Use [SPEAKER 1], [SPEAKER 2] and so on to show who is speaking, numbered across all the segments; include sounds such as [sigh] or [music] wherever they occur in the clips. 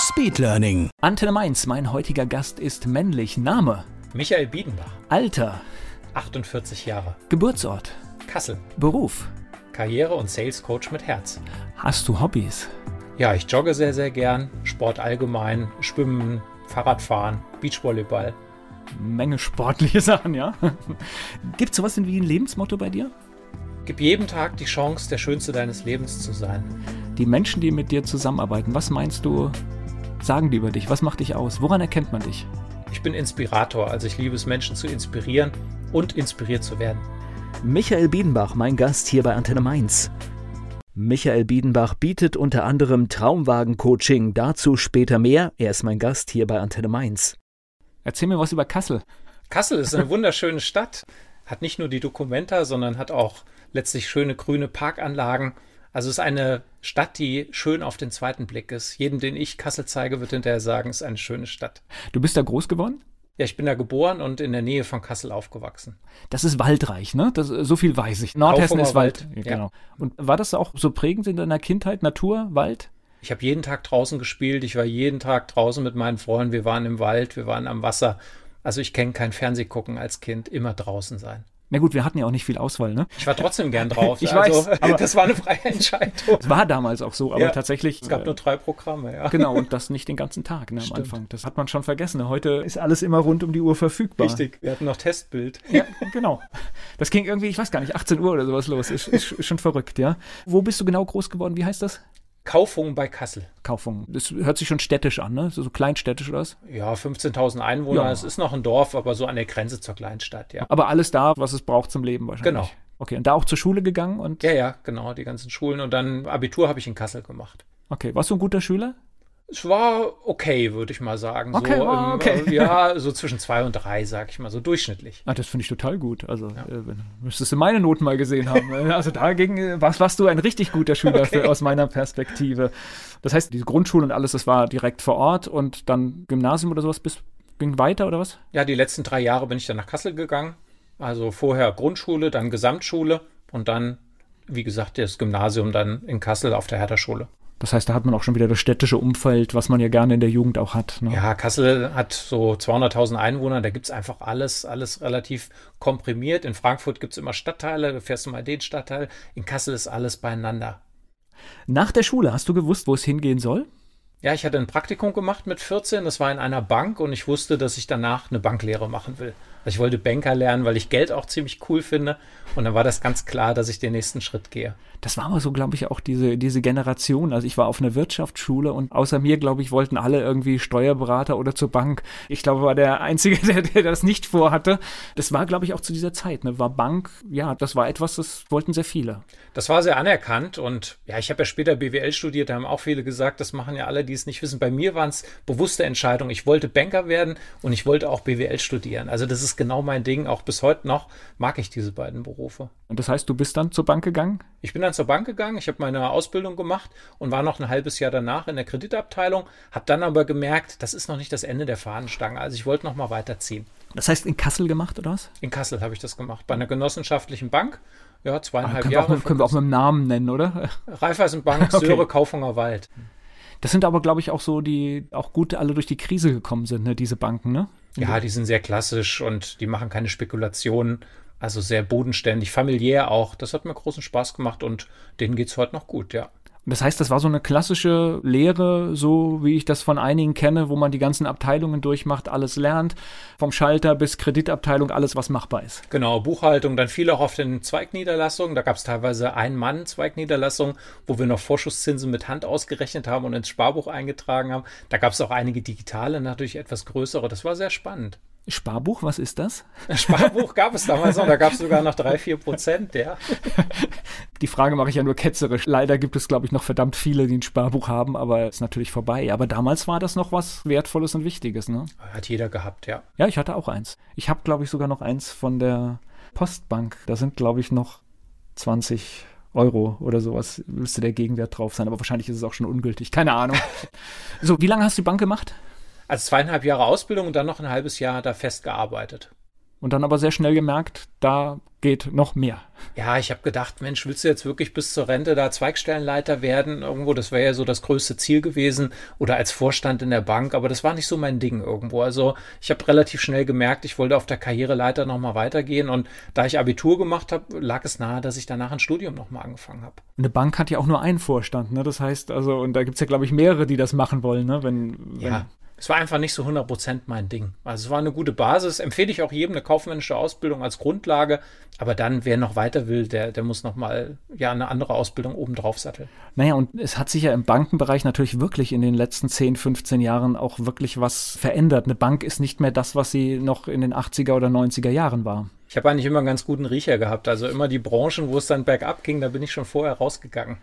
[SPEAKER 1] Speedlearning.
[SPEAKER 2] Antenne Mainz, mein heutiger Gast ist männlich. Name,
[SPEAKER 3] Michael Biedenbach,
[SPEAKER 2] Alter,
[SPEAKER 3] 48 Jahre,
[SPEAKER 2] Geburtsort,
[SPEAKER 3] Kassel,
[SPEAKER 2] Beruf.
[SPEAKER 3] Karriere- und Sales Coach mit Herz.
[SPEAKER 2] Hast du Hobbys?
[SPEAKER 3] Ja, ich jogge sehr, sehr gern, Sport allgemein, Schwimmen, Fahrradfahren, Beachvolleyball.
[SPEAKER 2] Menge sportliche [laughs] Sachen, ja? Gibt es sowas wie ein Lebensmotto bei dir?
[SPEAKER 3] Gib jedem Tag die Chance, der Schönste deines Lebens zu sein.
[SPEAKER 2] Die Menschen, die mit dir zusammenarbeiten, was meinst du, sagen die über dich? Was macht dich aus? Woran erkennt man dich?
[SPEAKER 3] Ich bin Inspirator, also ich liebe es, Menschen zu inspirieren und inspiriert zu werden.
[SPEAKER 2] Michael Biedenbach, mein Gast hier bei Antenne Mainz. Michael Biedenbach bietet unter anderem Traumwagen-Coaching, dazu später mehr. Er ist mein Gast hier bei Antenne Mainz. Erzähl mir was über Kassel.
[SPEAKER 3] Kassel ist eine wunderschöne Stadt, hat nicht nur die Dokumenta, sondern hat auch letztlich schöne grüne Parkanlagen. Also es ist eine Stadt, die schön auf den zweiten Blick ist. Jedem, den ich Kassel zeige, wird hinterher sagen, es ist eine schöne Stadt.
[SPEAKER 2] Du bist da groß geworden?
[SPEAKER 3] Ja, ich bin da geboren und in der Nähe von Kassel aufgewachsen.
[SPEAKER 2] Das ist waldreich, ne? Das, so viel weiß ich. Nordhessen ist Wald.
[SPEAKER 3] Wald,
[SPEAKER 2] ja. Genau. Und war das auch so prägend in deiner Kindheit? Natur, Wald?
[SPEAKER 3] Ich habe jeden Tag draußen gespielt. Ich war jeden Tag draußen mit meinen Freunden. Wir waren im Wald, wir waren am Wasser. Also ich kenne kein Fernsehgucken als Kind, immer draußen sein.
[SPEAKER 2] Na gut, wir hatten ja auch nicht viel Auswahl, ne?
[SPEAKER 3] Ich war trotzdem gern drauf.
[SPEAKER 2] Ich
[SPEAKER 3] also,
[SPEAKER 2] weiß, aber- [laughs]
[SPEAKER 3] das war eine freie Entscheidung.
[SPEAKER 2] Es war damals auch so, aber
[SPEAKER 3] Ja,
[SPEAKER 2] tatsächlich.
[SPEAKER 3] Es gab
[SPEAKER 2] äh,
[SPEAKER 3] nur drei Programme, ja.
[SPEAKER 2] Genau, und das nicht den ganzen Tag ne, am
[SPEAKER 3] Stimmt.
[SPEAKER 2] Anfang. Das hat man schon vergessen. Heute ist alles immer rund um die Uhr verfügbar.
[SPEAKER 3] Richtig. Wir hatten noch Testbild.
[SPEAKER 2] Ja, genau. Das ging irgendwie, ich weiß gar nicht, 18 Uhr oder sowas los. Ist, ist, ist schon verrückt, ja. Wo bist du genau groß geworden? Wie heißt das?
[SPEAKER 3] Kaufung bei Kassel.
[SPEAKER 2] Kaufung. Das hört sich schon städtisch an, ne? So, so kleinstädtisch oder was?
[SPEAKER 3] Ja, 15.000 Einwohner.
[SPEAKER 2] Ja.
[SPEAKER 3] Es ist noch ein Dorf, aber so an der Grenze zur Kleinstadt, ja.
[SPEAKER 2] Aber alles da, was es braucht zum Leben wahrscheinlich.
[SPEAKER 3] Genau.
[SPEAKER 2] Okay, und da auch zur Schule gegangen und.
[SPEAKER 3] Ja, ja, genau, die ganzen Schulen. Und dann Abitur habe ich in Kassel gemacht.
[SPEAKER 2] Okay, warst du ein guter Schüler?
[SPEAKER 3] Es war okay, würde ich mal sagen.
[SPEAKER 2] Okay,
[SPEAKER 3] so im,
[SPEAKER 2] okay.
[SPEAKER 3] äh, ja, so zwischen zwei und drei, sag ich mal, so durchschnittlich.
[SPEAKER 2] Ah, das finde ich total gut. Also, äh, wenn- müsstest du meine Noten mal gesehen haben. [laughs] Äh, Also dagegen äh, warst, warst du ein richtig guter Schüler für, aus meiner Perspektive. Das heißt, diese Grundschule und alles, das war direkt vor Ort und dann Gymnasium oder sowas bis, ging weiter oder was?
[SPEAKER 3] Ja, die letzten drei Jahre bin ich dann nach Kassel gegangen. Also vorher Grundschule, dann Gesamtschule und dann, wie gesagt, das Gymnasium dann in Kassel auf der Hertha-Schule.
[SPEAKER 2] Das heißt, da hat man auch schon wieder das städtische Umfeld, was man ja gerne in der Jugend auch hat. Ne?
[SPEAKER 3] Ja, Kassel hat so 200.000 Einwohner, da gibt's einfach alles, alles relativ komprimiert. In Frankfurt gibt's immer Stadtteile, da fährst du mal den Stadtteil. In Kassel ist alles beieinander.
[SPEAKER 2] Nach der Schule, hast du gewusst, wo es hingehen soll?
[SPEAKER 3] Ja, ich hatte ein Praktikum gemacht mit 14, das war in einer Bank und ich wusste, dass ich danach eine Banklehre machen will. Also ich wollte Banker lernen, weil ich Geld auch ziemlich cool finde und dann war das ganz klar, dass ich den nächsten Schritt gehe.
[SPEAKER 2] Das war aber so, glaube ich, auch diese, diese Generation. Also ich war auf einer Wirtschaftsschule und außer mir, glaube ich, wollten alle irgendwie Steuerberater oder zur Bank. Ich glaube, war der Einzige, [laughs] der, der das nicht vorhatte. Das war, glaube ich, auch zu dieser Zeit. Ne? War Bank, ja, das war etwas, das wollten sehr viele.
[SPEAKER 3] Das war sehr anerkannt und ja, ich habe ja später BWL studiert, da haben auch viele gesagt, das machen ja alle, die es nicht wissen. Bei mir waren es bewusste Entscheidungen. Ich wollte Banker werden und ich wollte auch BWL studieren. Also das ist genau mein Ding. Auch bis heute noch mag ich diese beiden Berufe.
[SPEAKER 2] Und das heißt, du bist dann zur Bank gegangen?
[SPEAKER 3] Ich bin dann zur Bank gegangen, ich habe meine Ausbildung gemacht und war noch ein halbes Jahr danach in der Kreditabteilung, habe dann aber gemerkt, das ist noch nicht das Ende der Fahnenstange. Also ich wollte noch mal weiterziehen.
[SPEAKER 2] Das heißt, in Kassel gemacht oder was?
[SPEAKER 3] In Kassel habe ich das gemacht, bei einer genossenschaftlichen Bank. Ja, zweieinhalb
[SPEAKER 2] können, wir
[SPEAKER 3] Jahre.
[SPEAKER 2] mit- können wir auch mit dem Namen nennen, oder?
[SPEAKER 3] Raiffeisenbank, [laughs]
[SPEAKER 2] Okay.
[SPEAKER 3] Söhre, Kaufunger Wald.
[SPEAKER 2] Das sind aber, glaube ich, auch so, die auch gut alle durch die Krise gekommen sind, ne? diese Banken, ne?
[SPEAKER 3] Ja, die sind sehr klassisch und die machen keine Spekulationen. Also sehr bodenständig, familiär auch. Das hat mir großen Spaß gemacht und denen geht's heute noch gut, ja.
[SPEAKER 2] Das heißt, das war so eine klassische Lehre, so wie ich das von einigen kenne, wo man die ganzen Abteilungen durchmacht, alles lernt, vom Schalter bis Kreditabteilung, alles, was machbar ist.
[SPEAKER 3] Genau, Buchhaltung, dann viel auch auf den Zweigniederlassungen. Da gab es teilweise Ein-Mann-Zweigniederlassungen, wo wir noch Vorschusszinsen mit Hand ausgerechnet haben und ins Sparbuch eingetragen haben. Da gab es auch einige digitale, natürlich etwas größere. Das war sehr spannend.
[SPEAKER 2] Sparbuch, was ist das?
[SPEAKER 3] Sparbuch gab es damals noch, da gab es sogar noch drei, vier Prozent, ja.
[SPEAKER 2] Die Frage mache ich ja nur ketzerisch. Leider gibt es, glaube ich, noch verdammt viele, die ein Sparbuch haben, aber ist natürlich vorbei. Aber damals war das noch was Wertvolles und Wichtiges, ne?
[SPEAKER 3] Hat jeder gehabt, ja.
[SPEAKER 2] Ja, ich hatte auch eins. Ich habe, glaube ich, sogar noch eins von der Postbank. Da sind, glaube ich, noch 20 Euro oder sowas müsste der Gegenwert drauf sein, aber wahrscheinlich ist es auch schon ungültig. Keine Ahnung. [laughs] so, wie lange hast du die Bank gemacht?
[SPEAKER 3] Also zweieinhalb Jahre Ausbildung und dann noch ein halbes Jahr da festgearbeitet.
[SPEAKER 2] Und dann aber sehr schnell gemerkt, da geht noch mehr.
[SPEAKER 3] Ja, ich habe gedacht, Mensch, willst du jetzt wirklich bis zur Rente da Zweigstellenleiter werden? Irgendwo, das wäre ja so das größte Ziel gewesen oder als Vorstand in der Bank, aber das war nicht so mein Ding irgendwo. Also ich habe relativ schnell gemerkt, ich wollte auf der Karriereleiter nochmal weitergehen und da ich Abitur gemacht habe, lag es nahe, dass ich danach ein Studium nochmal angefangen habe.
[SPEAKER 2] Eine Bank hat ja auch nur einen Vorstand, ne? Das heißt also, und da gibt es ja, glaube ich, mehrere, die das machen wollen, ne? Wenn, wenn
[SPEAKER 3] ja, es war einfach nicht so 100% mein Ding. Also es war eine gute Basis. Empfehle ich auch jedem eine kaufmännische Ausbildung als Grundlage. Aber dann, wer noch weiter will, der, der muss nochmal ja, eine andere Ausbildung obendrauf satteln.
[SPEAKER 2] Naja, und es hat sich ja im Bankenbereich natürlich wirklich in den letzten 10, 15 Jahren auch wirklich was verändert. Eine Bank ist nicht mehr das, was sie noch in den 80er oder 90er Jahren war.
[SPEAKER 3] Ich habe eigentlich immer einen ganz guten Riecher gehabt. Also immer die Branchen, wo es dann bergab ging, da bin ich schon vorher rausgegangen.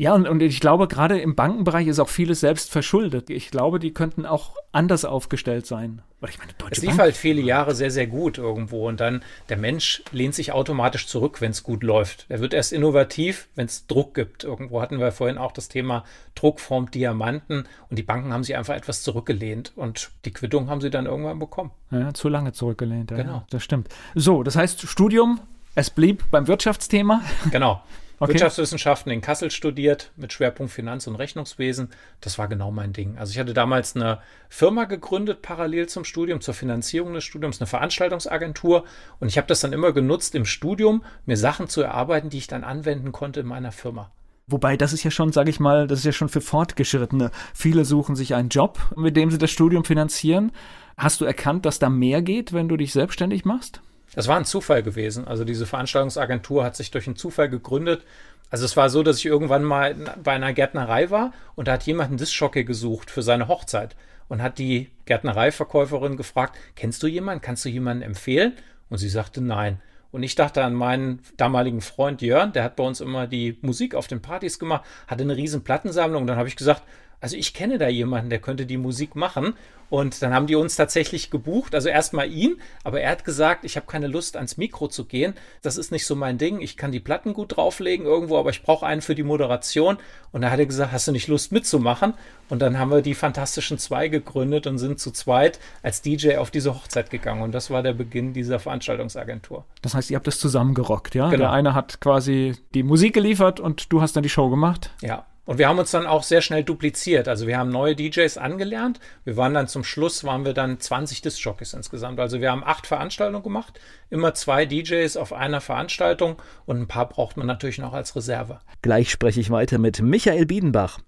[SPEAKER 2] Ja, und, und ich glaube, gerade im Bankenbereich ist auch vieles selbst verschuldet. Ich glaube, die könnten auch anders aufgestellt sein.
[SPEAKER 3] Weil ich meine, Deutsche es lief Bank, halt viele Jahre sehr, sehr gut irgendwo. Und dann der Mensch lehnt sich automatisch zurück, wenn es gut läuft. Er wird erst innovativ, wenn es Druck gibt. Irgendwo hatten wir vorhin auch das Thema Druck formt Diamanten. Und die Banken haben sich einfach etwas zurückgelehnt. Und die Quittung haben sie dann irgendwann bekommen.
[SPEAKER 2] Ja, zu lange zurückgelehnt. Ja, genau. Das stimmt. So, das heißt, Studium, es blieb beim Wirtschaftsthema.
[SPEAKER 3] Genau. [laughs] Okay. Wirtschaftswissenschaften in Kassel studiert mit Schwerpunkt Finanz- und Rechnungswesen. Das war genau mein Ding. Also ich hatte damals eine Firma gegründet, parallel zum Studium, zur Finanzierung des Studiums, eine Veranstaltungsagentur. Und ich habe das dann immer genutzt im Studium, mir Sachen zu erarbeiten, die ich dann anwenden konnte in meiner Firma.
[SPEAKER 2] Wobei, das ist ja schon, sage ich mal, das ist ja schon für Fortgeschrittene. Viele suchen sich einen Job, mit dem sie das Studium finanzieren. Hast du erkannt, dass da mehr geht, wenn du dich selbstständig machst?
[SPEAKER 3] Das war ein Zufall gewesen. Also diese Veranstaltungsagentur hat sich durch einen Zufall gegründet. Also es war so, dass ich irgendwann mal bei einer Gärtnerei war und da hat jemand einen Discjockey gesucht für seine Hochzeit und hat die Gärtnereiverkäuferin gefragt, kennst du jemanden, kannst du jemanden empfehlen? Und sie sagte nein. Und ich dachte an meinen damaligen Freund Jörn, der hat bei uns immer die Musik auf den Partys gemacht, hatte eine riesen Plattensammlung. Und dann habe ich gesagt, also ich kenne da jemanden, der könnte die Musik machen. Und dann haben die uns tatsächlich gebucht, also erstmal ihn, aber er hat gesagt, ich habe keine Lust ans Mikro zu gehen. Das ist nicht so mein Ding. Ich kann die Platten gut drauflegen irgendwo, aber ich brauche einen für die Moderation. Und da hat er gesagt, hast du nicht Lust mitzumachen? Und dann haben wir die Fantastischen Zwei gegründet und sind zu zweit als DJ auf diese Hochzeit gegangen. Und das war der Beginn dieser Veranstaltungsagentur.
[SPEAKER 2] Das heißt, ihr habt das zusammengerockt, ja? Genau. Der eine hat quasi die Musik geliefert und du hast dann die Show gemacht?
[SPEAKER 3] Ja, und wir haben uns dann auch sehr schnell dupliziert. Also wir haben neue DJs angelernt. Wir waren dann zum Schluss, waren wir dann 20 Disc-Jockeys insgesamt. Also wir haben acht Veranstaltungen gemacht, immer zwei DJs auf einer Veranstaltung und ein paar braucht man natürlich noch als Reserve.
[SPEAKER 1] Gleich spreche ich weiter mit Michael Biedenbach.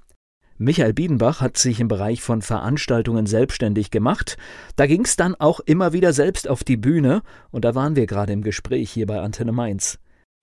[SPEAKER 1] Michael Biedenbach hat sich im Bereich von Veranstaltungen selbstständig gemacht. Da ging es dann auch immer wieder selbst auf die Bühne und da waren wir gerade im Gespräch hier bei Antenne Mainz.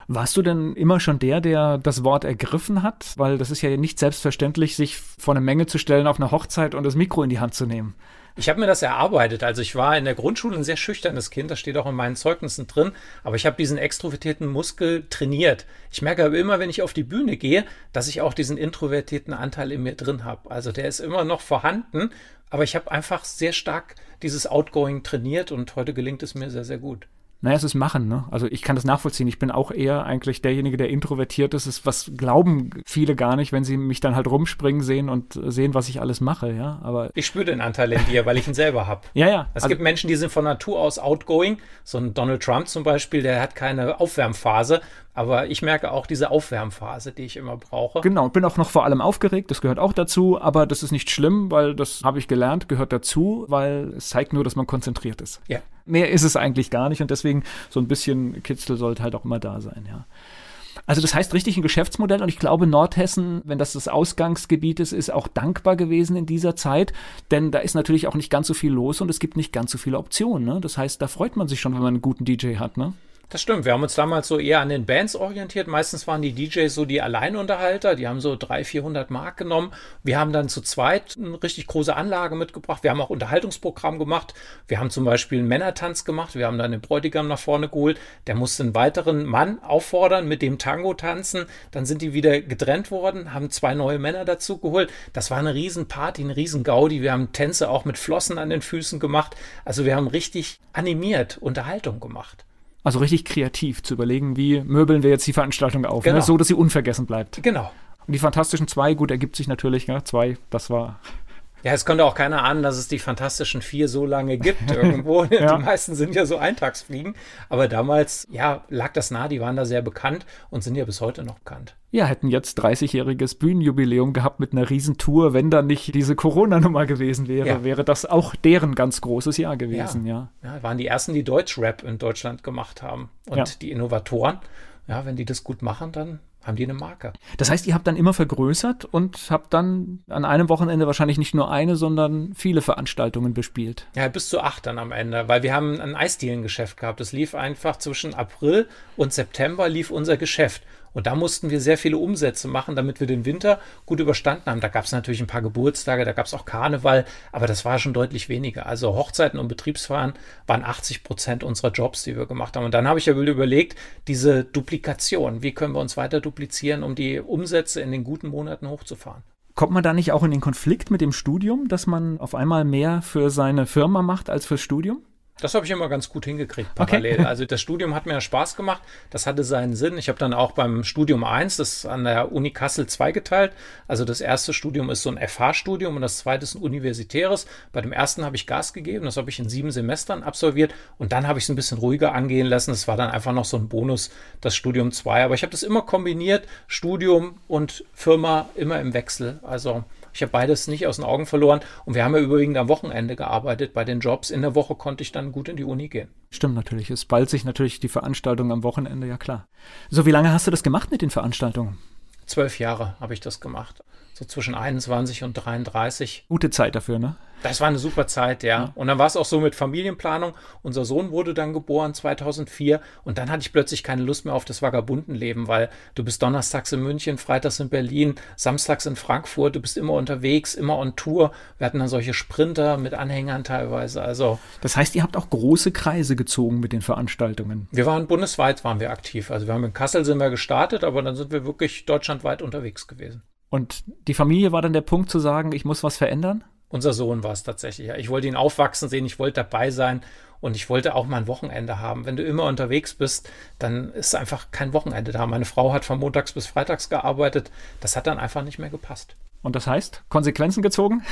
[SPEAKER 2] Warst du denn immer schon der, der das Wort ergriffen hat? Weil das ist ja nicht selbstverständlich, sich vor eine Menge zu stellen auf einer Hochzeit und das Mikro in die Hand zu nehmen.
[SPEAKER 3] Ich habe mir das erarbeitet. Also ich war in der Grundschule ein sehr schüchternes Kind, das steht auch in meinen Zeugnissen drin, aber ich habe diesen extrovertierten Muskel trainiert. Ich merke aber immer, wenn ich auf die Bühne gehe, dass ich auch diesen introvertierten Anteil in mir drin habe. Also der ist immer noch vorhanden, aber ich habe einfach sehr stark dieses Outgoing trainiert und heute gelingt es mir sehr, sehr gut.
[SPEAKER 2] Naja, es ist Machen, ne? Also ich kann das nachvollziehen. Ich bin auch eher eigentlich derjenige, der introvertiert ist. ist. Was glauben viele gar nicht, wenn sie mich dann halt rumspringen sehen und sehen, was ich alles mache, ja. Aber
[SPEAKER 3] ich spüre den Anteil in dir, weil ich ihn selber habe.
[SPEAKER 2] ja, ja.
[SPEAKER 3] Es also, gibt Menschen, die sind von Natur aus outgoing. So ein Donald Trump zum Beispiel, der hat keine Aufwärmphase. Aber ich merke auch diese Aufwärmphase, die ich immer brauche.
[SPEAKER 2] Genau, bin auch noch vor allem aufgeregt, das gehört auch dazu, aber das ist nicht schlimm, weil das habe ich gelernt, gehört dazu, weil es zeigt nur, dass man konzentriert ist.
[SPEAKER 3] Ja.
[SPEAKER 2] Mehr ist es eigentlich gar nicht und deswegen so ein bisschen Kitzel sollte halt auch immer da sein, ja. Also das heißt richtig ein Geschäftsmodell und ich glaube Nordhessen, wenn das das Ausgangsgebiet ist, ist auch dankbar gewesen in dieser Zeit, denn da ist natürlich auch nicht ganz so viel los und es gibt nicht ganz so viele Optionen. Ne? Das heißt, da freut man sich schon, wenn man einen guten DJ hat. Ne?
[SPEAKER 3] Das stimmt. Wir haben uns damals so eher an den Bands orientiert. Meistens waren die DJs so die Alleinunterhalter. Die haben so 300, 400 Mark genommen. Wir haben dann zu zweit eine richtig große Anlage mitgebracht. Wir haben auch Unterhaltungsprogramm gemacht. Wir haben zum Beispiel einen Männertanz gemacht. Wir haben dann den Bräutigam nach vorne geholt. Der musste einen weiteren Mann auffordern, mit dem Tango tanzen. Dann sind die wieder getrennt worden, haben zwei neue Männer dazu geholt. Das war eine Riesenparty, eine Riesengaudi. Wir haben Tänze auch mit Flossen an den Füßen gemacht. Also wir haben richtig animiert Unterhaltung gemacht.
[SPEAKER 2] Also richtig kreativ zu überlegen, wie möbeln wir jetzt die Veranstaltung auf, ne? genau. ne? so dass sie unvergessen bleibt.
[SPEAKER 3] Genau.
[SPEAKER 2] Und die Fantastischen Zwei, gut, ergibt sich natürlich, ne? zwei, das war
[SPEAKER 3] ja, es konnte auch keiner ahnen, dass es die Fantastischen Vier so lange gibt [laughs] irgendwo. ja. Die meisten sind ja so Eintagsfliegen. Aber damals, ja, lag das nah, die waren da sehr bekannt und sind ja bis heute noch bekannt.
[SPEAKER 2] Ja, hätten jetzt 30-jähriges Bühnenjubiläum gehabt mit einer Riesentour. Wenn da nicht diese Corona-Nummer gewesen wäre, ja. wäre das auch deren ganz großes Jahr gewesen, ja.
[SPEAKER 3] Ja, ja waren die ersten, die Deutschrap in Deutschland gemacht haben. Und die Innovatoren, ja, wenn die das gut machen, dann haben die eine Marke.
[SPEAKER 2] Das heißt, ihr habt dann immer vergrößert und habt dann an einem Wochenende wahrscheinlich nicht nur eine, sondern viele Veranstaltungen bespielt.
[SPEAKER 3] Ja, bis zu acht dann am Ende, weil wir haben ein Eisdielengeschäft gehabt. Das lief einfach zwischen April und September lief unser Geschäft. Und da mussten wir sehr viele Umsätze machen, damit wir den Winter gut überstanden haben. Da gab es natürlich ein paar Geburtstage, da gab es auch Karneval, aber das war schon deutlich weniger. Also Hochzeiten und Betriebsfahren waren 80 Prozent unserer Jobs, die wir gemacht haben. Und dann habe ich ja überlegt, diese Duplikation, wie können wir uns weiter duplizieren, um die Umsätze in den guten Monaten hochzufahren.
[SPEAKER 2] Kommt man da nicht auch in den Konflikt mit dem Studium, dass man auf einmal mehr für seine Firma macht als fürs Studium?
[SPEAKER 3] Das habe ich immer ganz gut hingekriegt, parallel. Okay. [laughs] Also das Studium hat mir Spaß gemacht, das hatte seinen Sinn. Ich habe dann auch beim Studium 1, das an der Uni Kassel zweigeteilt. Also das erste Studium ist so ein FH-Studium und das zweite ist ein universitäres. Bei dem ersten habe ich Gas gegeben, das habe ich in sieben Semestern absolviert und dann habe ich es ein bisschen ruhiger angehen lassen. Das war dann einfach noch so ein Bonus, das Studium 2. Aber ich habe das immer kombiniert, Studium und Firma immer im Wechsel. Also ich habe beides nicht aus den Augen verloren. Und wir haben ja überwiegend am Wochenende gearbeitet bei den Jobs. In der Woche konnte ich dann gut in die Uni gehen.
[SPEAKER 2] Stimmt natürlich. Es ballt sich natürlich die Veranstaltung am Wochenende, ja klar. So, wie lange hast du das gemacht mit den Veranstaltungen?
[SPEAKER 3] Zwölf Jahre habe ich das gemacht. So zwischen 21 und 33.
[SPEAKER 2] Gute Zeit dafür, ne?
[SPEAKER 3] Das war eine super Zeit, ja. ja. Und dann war es auch so mit Familienplanung. Unser Sohn wurde dann geboren 2004 und dann hatte ich plötzlich keine Lust mehr auf das Vagabundenleben, weil du bist donnerstags in München, freitags in Berlin, samstags in Frankfurt, du bist immer unterwegs, immer on Tour. Wir hatten dann solche Sprinter mit Anhängern teilweise, also.
[SPEAKER 2] Das heißt, ihr habt auch große Kreise gezogen mit den Veranstaltungen?
[SPEAKER 3] Wir waren bundesweit, waren wir aktiv. Also wir haben in Kassel sind wir gestartet, aber dann sind wir wirklich deutschlandweit unterwegs gewesen.
[SPEAKER 2] Und die Familie war dann der Punkt zu sagen, ich muss was verändern?
[SPEAKER 3] Unser Sohn war es tatsächlich. Ja. Ich wollte ihn aufwachsen sehen, ich wollte dabei sein und ich wollte auch mal ein Wochenende haben. Wenn du immer unterwegs bist, dann ist einfach kein Wochenende da. Meine Frau hat von montags bis freitags gearbeitet. Das hat dann einfach nicht mehr gepasst.
[SPEAKER 2] Und das heißt, Konsequenzen gezogen?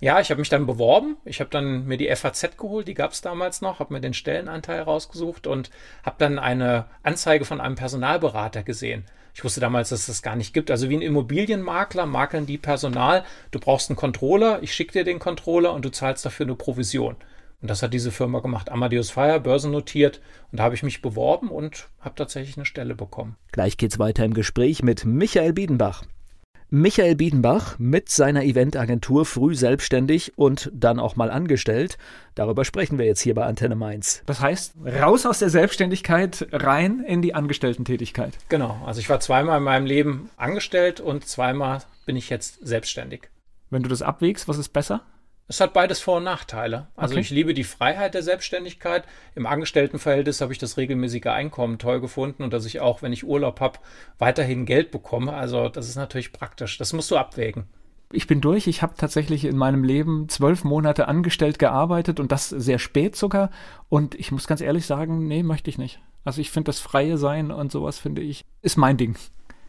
[SPEAKER 3] Ja, ich habe mich dann beworben. Ich habe dann mir die FAZ geholt, die gab es damals noch, habe mir den Stellenanteil rausgesucht und habe dann eine Anzeige von einem Personalberater gesehen. Ich wusste damals, dass es das gar nicht gibt. Also wie ein Immobilienmakler makeln die Personal. Du brauchst einen Controller, ich schicke dir den Controller und du zahlst dafür eine Provision. Und das hat diese Firma gemacht. Amadeus Fire, börsennotiert. Und da habe ich mich beworben und habe tatsächlich eine Stelle bekommen.
[SPEAKER 1] Gleich geht's weiter im Gespräch mit Michael Biedenbach. Michael Biedenbach mit seiner Eventagentur früh selbstständig und dann auch mal angestellt. Darüber sprechen wir jetzt hier bei Antenne Mainz.
[SPEAKER 2] Das heißt, raus aus der Selbstständigkeit, rein in die Angestellten-Tätigkeit.
[SPEAKER 3] Genau. Also ich war zweimal in meinem Leben angestellt und zweimal bin ich jetzt selbstständig.
[SPEAKER 2] Wenn du das abwägst, was ist besser?
[SPEAKER 3] Es hat beides Vor- und Nachteile. Also okay. ich liebe die Freiheit der Selbstständigkeit. Im Angestelltenverhältnis habe ich das regelmäßige Einkommen toll gefunden und dass ich auch, wenn ich Urlaub habe, weiterhin Geld bekomme. Also das ist natürlich praktisch. Das musst du abwägen.
[SPEAKER 2] Ich bin durch. Ich habe tatsächlich in meinem Leben zwölf Monate angestellt gearbeitet und das sehr spät sogar. Und ich muss ganz ehrlich sagen, nee, möchte ich nicht. Also ich finde das freie Sein und sowas finde ich, ist mein Ding.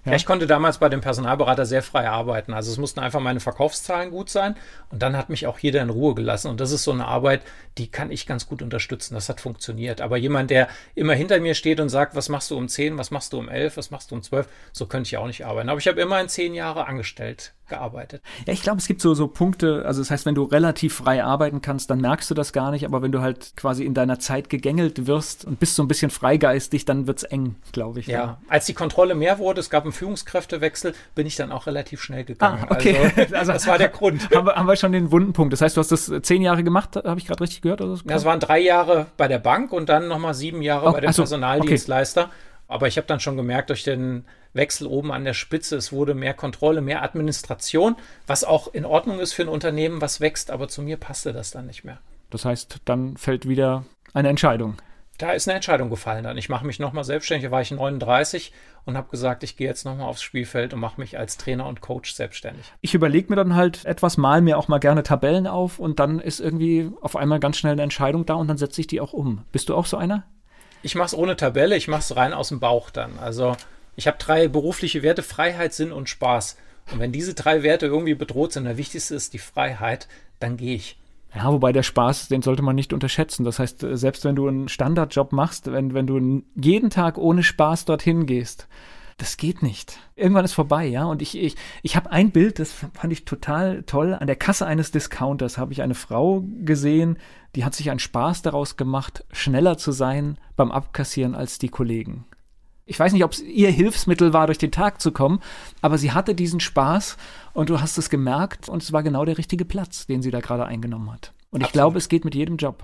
[SPEAKER 3] Ja. ja. ich konnte damals bei dem Personalberater sehr frei arbeiten. Also es mussten einfach meine Verkaufszahlen gut sein und dann hat mich auch jeder in Ruhe gelassen. Und das ist so eine Arbeit, die kann ich ganz gut unterstützen. Das hat funktioniert. Aber jemand, der immer hinter mir steht und sagt, was machst du um 10, was machst du um 11, was machst du um 12, so könnte ich auch nicht arbeiten. Aber ich habe immerhin zehn Jahre angestellt gearbeitet.
[SPEAKER 2] Ja, ich glaube, es gibt so, so Punkte, also das heißt, wenn du relativ frei arbeiten kannst, dann merkst du das gar nicht, aber wenn du halt quasi in deiner Zeit gegängelt wirst und bist so ein bisschen freigeistig, dann wird es eng, glaube ich.
[SPEAKER 3] Ja, ja, als die Kontrolle mehr wurde, es gab einen Führungskräftewechsel, bin ich dann auch relativ schnell gegangen.
[SPEAKER 2] Ah, okay.
[SPEAKER 3] Also, [laughs] also, das war der Grund.
[SPEAKER 2] haben, wir, haben wir schon den wunden Punkt. Das heißt, du hast das zehn Jahre gemacht, habe ich gerade richtig gehört? Oder
[SPEAKER 3] so? Ja, es waren drei Jahre bei der Bank und dann nochmal sieben Jahre oh, bei dem also, Personaldienstleister. Okay. Aber ich habe dann schon gemerkt, durch den Wechsel oben an der Spitze, es wurde mehr Kontrolle, mehr Administration, was auch in Ordnung ist für ein Unternehmen, was wächst, aber zu mir passte das dann nicht mehr.
[SPEAKER 2] Das heißt, dann fällt wieder eine Entscheidung.
[SPEAKER 3] Da ist eine Entscheidung gefallen dann. Ich mache mich nochmal selbstständig, da war ich 39 und habe gesagt, ich gehe jetzt nochmal aufs Spielfeld und mache mich als Trainer und Coach selbstständig.
[SPEAKER 2] Ich überlege mir dann halt etwas, mal mir auch mal gerne Tabellen auf und dann ist irgendwie auf einmal ganz schnell eine Entscheidung da und dann setze ich die auch um. Bist du auch so einer?
[SPEAKER 3] Ich mache es ohne Tabelle, ich mache es rein aus dem Bauch dann. Also ich habe drei berufliche Werte, Freiheit, Sinn und Spaß. Und wenn diese drei Werte irgendwie bedroht sind, der wichtigste ist die Freiheit, dann gehe ich.
[SPEAKER 2] Ja, wobei der Spaß, den sollte man nicht unterschätzen. Das heißt, selbst wenn du einen Standardjob machst, wenn, wenn du jeden Tag ohne Spaß dorthin gehst, das geht nicht. Irgendwann ist vorbei, ja. Und ich, ich, ich habe ein Bild, das fand ich total toll. An der Kasse eines Discounters habe ich eine Frau gesehen, die hat sich einen Spaß daraus gemacht, schneller zu sein beim Abkassieren als die Kollegen. Ich weiß nicht, ob es ihr Hilfsmittel war, durch den Tag zu kommen, aber sie hatte diesen Spaß und du hast es gemerkt und es war genau der richtige Platz, den sie da gerade eingenommen hat. Und ich Absolut. glaube, es geht mit jedem Job.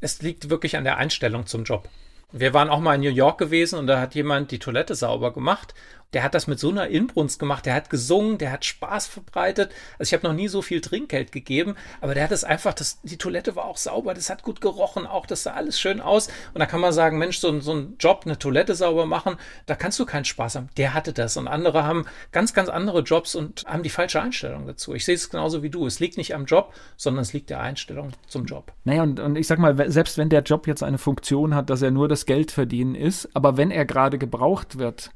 [SPEAKER 3] Es liegt wirklich an der Einstellung zum Job. Wir waren auch mal in New York gewesen und da hat jemand die Toilette sauber gemacht der hat das mit so einer Inbrunst gemacht. Der hat gesungen, der hat Spaß verbreitet. Also ich habe noch nie so viel Trinkgeld gegeben, aber der hat es einfach, das, die Toilette war auch sauber, das hat gut gerochen, auch das sah alles schön aus. Und da kann man sagen, Mensch, so, so ein Job, eine Toilette sauber machen, da kannst du keinen Spaß haben. Der hatte das. Und andere haben ganz, ganz andere Jobs und haben die falsche Einstellung dazu. Ich sehe es genauso wie du. Es liegt nicht am Job, sondern es liegt der Einstellung zum Job.
[SPEAKER 2] Naja, und, und ich sag mal, selbst wenn der Job jetzt eine Funktion hat, dass er nur das Geld verdienen ist, aber wenn er gerade gebraucht wird,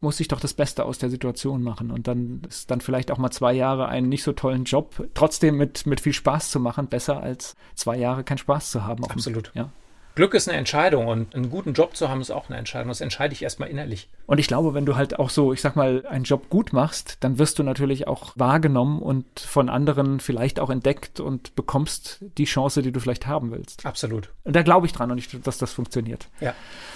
[SPEAKER 2] muss ich doch das Beste aus der Situation machen und dann ist dann vielleicht auch mal zwei Jahre einen nicht so tollen Job trotzdem mit, mit viel Spaß zu machen, besser als zwei Jahre keinen Spaß zu haben.
[SPEAKER 3] Absolut. Ja. Glück ist eine Entscheidung und einen guten Job zu haben ist auch eine Entscheidung. Das entscheide ich erstmal innerlich.
[SPEAKER 2] Und ich glaube, wenn du halt auch so, ich sag mal, einen Job gut machst, dann wirst du natürlich auch wahrgenommen und von anderen vielleicht auch entdeckt und bekommst die Chance, die du vielleicht haben willst.
[SPEAKER 3] Absolut.
[SPEAKER 2] Und da glaube ich dran und ich, dass das funktioniert.
[SPEAKER 3] Ja.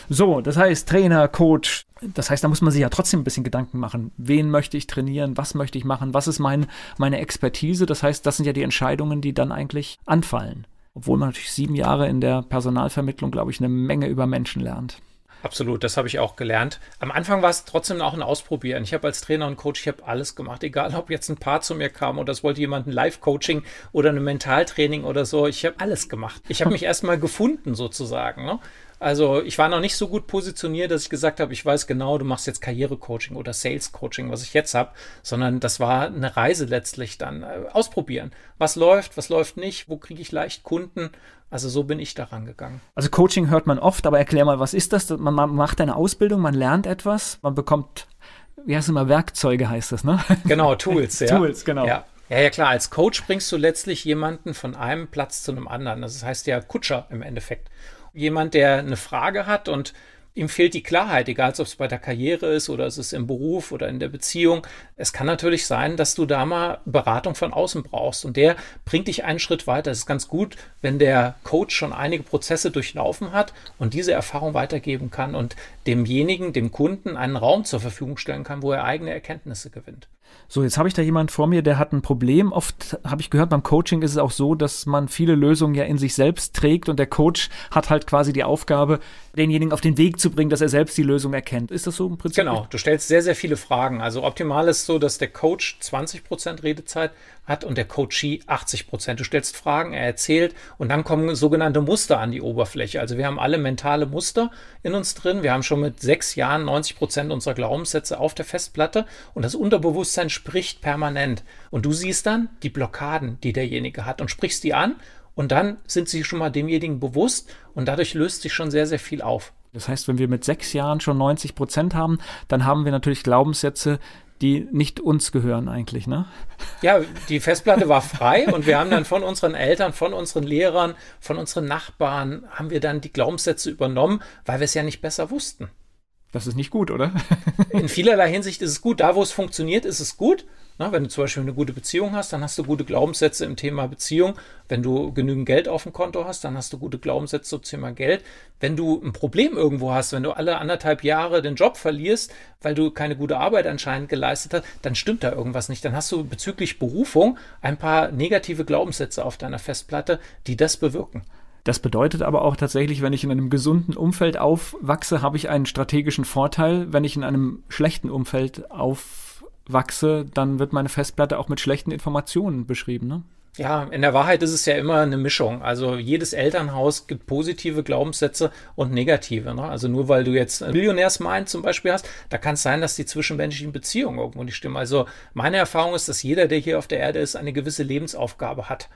[SPEAKER 2] So, das heißt, Trainer, Coach, das heißt, da muss man sich ja trotzdem ein bisschen Gedanken machen. Wen möchte ich trainieren? Was möchte ich machen? Was ist mein, meine Expertise? Das heißt, das sind ja die Entscheidungen, die dann eigentlich anfallen obwohl man natürlich sieben Jahre in der Personalvermittlung, glaube ich, eine Menge über Menschen lernt.
[SPEAKER 3] Absolut, das habe ich auch gelernt. Am Anfang war es trotzdem auch ein Ausprobieren. Ich habe als Trainer und Coach, ich habe alles gemacht, egal ob jetzt ein Paar zu mir kam oder es wollte jemand ein Live-Coaching oder ein Mentaltraining oder so. Ich habe alles gemacht. Ich habe mich [laughs] erstmal gefunden sozusagen. Ne? Also ich war noch nicht so gut positioniert, dass ich gesagt habe, ich weiß genau, du machst jetzt Karrierecoaching oder Sales-Coaching, was ich jetzt habe, sondern das war eine Reise letztlich dann. Äh, ausprobieren. Was läuft, was läuft nicht, wo kriege ich leicht Kunden. Also so bin ich daran gegangen.
[SPEAKER 2] Also Coaching hört man oft, aber erklär mal, was ist das? Man, man macht eine Ausbildung, man lernt etwas, man bekommt, wie heißt es immer, Werkzeuge heißt das, ne? [laughs]
[SPEAKER 3] Genau, Tools, ja.
[SPEAKER 2] Tools, genau.
[SPEAKER 3] Ja. Ja, ja, klar. Als Coach bringst du letztlich jemanden von einem Platz zu einem anderen. Das heißt ja Kutscher im Endeffekt jemand, der eine Frage hat und ihm fehlt die Klarheit, egal ob es bei der Karriere ist oder es ist im Beruf oder in der Beziehung. Es kann natürlich sein, dass du da mal Beratung von außen brauchst und der bringt dich einen Schritt weiter. Es ist ganz gut, wenn der Coach schon einige Prozesse durchlaufen hat und diese Erfahrung weitergeben kann und demjenigen, dem Kunden einen Raum zur Verfügung stellen kann, wo er eigene Erkenntnisse gewinnt.
[SPEAKER 2] So, jetzt habe ich da jemand vor mir, der hat ein Problem. Oft habe ich gehört, beim Coaching ist es auch so, dass man viele Lösungen ja in sich selbst trägt und der Coach hat halt quasi die Aufgabe, denjenigen auf den Weg zu bringen, dass er selbst die Lösung erkennt. Ist das so im Prinzip?
[SPEAKER 3] Genau, du stellst sehr, sehr viele Fragen. Also optimal ist so, dass der Coach 20% Redezeit hat und der Coachee 80%. Du stellst Fragen, er erzählt und dann kommen sogenannte Muster an die Oberfläche. Also wir haben alle mentale Muster in uns drin. Wir haben schon mit sechs Jahren 90% unserer Glaubenssätze auf der Festplatte und das Unterbewusstsein spricht permanent. Und du siehst dann die Blockaden, die derjenige hat und sprichst die an und dann sind sie schon mal demjenigen bewusst und dadurch löst sich schon sehr, sehr viel auf.
[SPEAKER 2] Das heißt, wenn wir mit sechs Jahren schon 90 Prozent haben, dann haben wir natürlich Glaubenssätze, die nicht uns gehören eigentlich, ne?
[SPEAKER 3] Ja, die Festplatte war frei und wir haben dann von unseren Eltern, von unseren Lehrern, von unseren Nachbarn, haben wir dann die Glaubenssätze übernommen, weil wir es ja nicht besser wussten.
[SPEAKER 2] Das ist nicht gut, oder?
[SPEAKER 3] In vielerlei Hinsicht ist es gut. Da, wo es funktioniert, ist es gut. Na, wenn du zum Beispiel eine gute Beziehung hast, dann hast du gute Glaubenssätze im Thema Beziehung. Wenn du genügend Geld auf dem Konto hast, dann hast du gute Glaubenssätze zum Thema Geld. Wenn du ein Problem irgendwo hast, wenn du alle anderthalb Jahre den Job verlierst, weil du keine gute Arbeit anscheinend geleistet hast, dann stimmt da irgendwas nicht. Dann hast du bezüglich Berufung ein paar negative Glaubenssätze auf deiner Festplatte, die das bewirken.
[SPEAKER 2] Das bedeutet aber auch tatsächlich, wenn ich in einem gesunden Umfeld aufwachse, habe ich einen strategischen Vorteil. Wenn ich in einem schlechten Umfeld aufwachse, dann wird meine Festplatte auch mit schlechten Informationen beschrieben. Ne?
[SPEAKER 3] Ja, in der Wahrheit ist es ja immer eine Mischung. Also jedes Elternhaus gibt positive Glaubenssätze und negative. Ne? Also nur weil du jetzt Millionärsmind zum Beispiel hast, da kann es sein, dass die zwischenmenschlichen Beziehungen irgendwo nicht stimmen. Also meine Erfahrung ist, dass jeder, der hier auf der Erde ist, eine gewisse Lebensaufgabe hat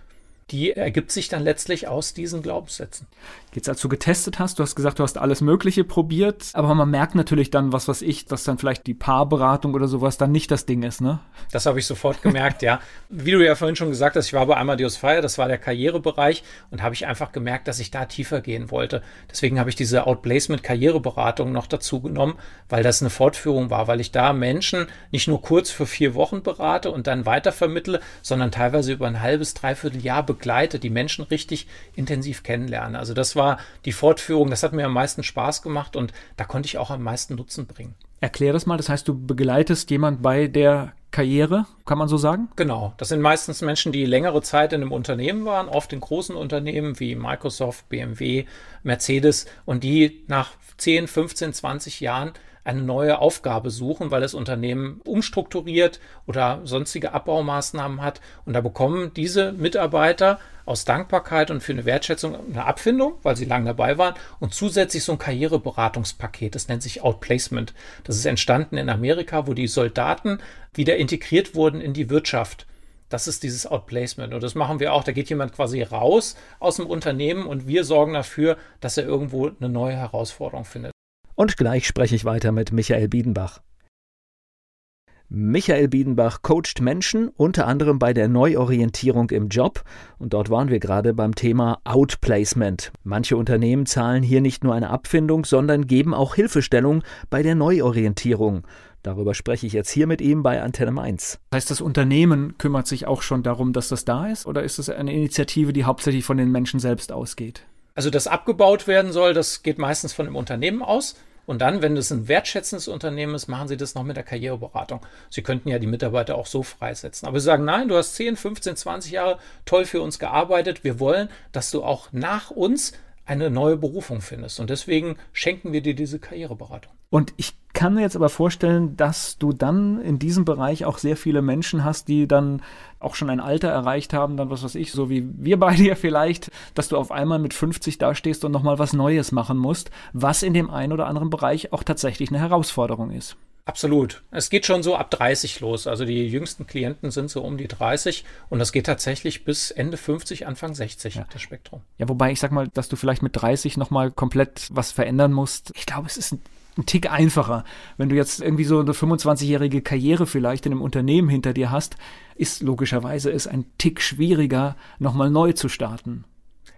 [SPEAKER 3] die ergibt sich dann letztlich aus diesen Glaubenssätzen.
[SPEAKER 2] Jetzt als du getestet hast, du hast gesagt, du hast alles Mögliche probiert, aber man merkt natürlich dann, was weiß ich, dass dann vielleicht die Paarberatung oder sowas dann nicht das Ding ist, ne?
[SPEAKER 3] Das habe ich sofort gemerkt, ja. Wie du ja vorhin schon gesagt hast, ich war bei Amadeus Fire, das war der Karrierebereich und habe ich einfach gemerkt, dass ich da tiefer gehen wollte. Deswegen habe ich diese Outplacement Karriereberatung noch dazu genommen, weil das eine Fortführung war, weil ich da Menschen nicht nur kurz für vier Wochen berate und dann weitervermittle, sondern teilweise über ein halbes, dreiviertel Jahr begleite, die Menschen richtig intensiv kennenlerne. Also das war die Fortführung, das hat mir am meisten Spaß gemacht und da konnte ich auch am meisten Nutzen bringen.
[SPEAKER 2] Erklär das mal, das heißt, du begleitest jemand bei der Karriere, kann man so sagen?
[SPEAKER 3] Genau, das sind meistens Menschen, die längere Zeit in einem Unternehmen waren, oft in großen Unternehmen wie Microsoft, BMW, Mercedes und die nach 10, 15, 20 Jahren eine neue Aufgabe suchen, weil das Unternehmen umstrukturiert oder sonstige Abbaumaßnahmen hat. Und da bekommen diese Mitarbeiter aus Dankbarkeit und für eine Wertschätzung eine Abfindung, weil sie lange dabei waren und zusätzlich so ein Karriereberatungspaket. Das nennt sich Outplacement. Das ist entstanden in Amerika, wo die Soldaten wieder integriert wurden in die Wirtschaft. Das ist dieses Outplacement. Und das machen wir auch. Da geht jemand quasi raus aus dem Unternehmen und wir sorgen dafür, dass er irgendwo eine neue Herausforderung findet.
[SPEAKER 1] Und gleich spreche ich weiter mit Michael Biedenbach. Michael Biedenbach coacht Menschen unter anderem bei der Neuorientierung im Job und dort waren wir gerade beim Thema Outplacement. Manche Unternehmen zahlen hier nicht nur eine Abfindung, sondern geben auch Hilfestellung bei der Neuorientierung. Darüber spreche ich jetzt hier mit ihm bei Antenne Mainz.
[SPEAKER 2] Heißt das Unternehmen kümmert sich auch schon darum, dass das da ist oder ist es eine Initiative, die hauptsächlich von den Menschen selbst ausgeht?
[SPEAKER 3] Also das abgebaut werden soll, das geht meistens von dem Unternehmen aus. Und dann, wenn es ein wertschätzendes Unternehmen ist, machen Sie das noch mit der Karriereberatung. Sie könnten ja die Mitarbeiter auch so freisetzen. Aber Sie sagen, nein, du hast 10, 15, 20 Jahre toll für uns gearbeitet. Wir wollen, dass du auch nach uns eine neue Berufung findest. Und deswegen schenken wir dir diese Karriereberatung.
[SPEAKER 2] Und ich kann mir jetzt aber vorstellen, dass du dann in diesem Bereich auch sehr viele Menschen hast, die dann auch schon ein Alter erreicht haben, dann was weiß ich, so wie wir beide ja vielleicht, dass du auf einmal mit 50 dastehst und nochmal was Neues machen musst, was in dem einen oder anderen Bereich auch tatsächlich eine Herausforderung ist.
[SPEAKER 3] Absolut. Es geht schon so ab 30 los. Also die jüngsten Klienten sind so um die 30 und das geht tatsächlich bis Ende 50, Anfang 60, ja. das Spektrum.
[SPEAKER 2] Ja, wobei ich sag mal, dass du vielleicht mit 30 nochmal komplett was verändern musst. Ich glaube, es ist ein ein Tick einfacher. Wenn du jetzt irgendwie so eine 25-jährige Karriere vielleicht in einem Unternehmen hinter dir hast, ist logischerweise es ein Tick schwieriger, nochmal neu zu starten.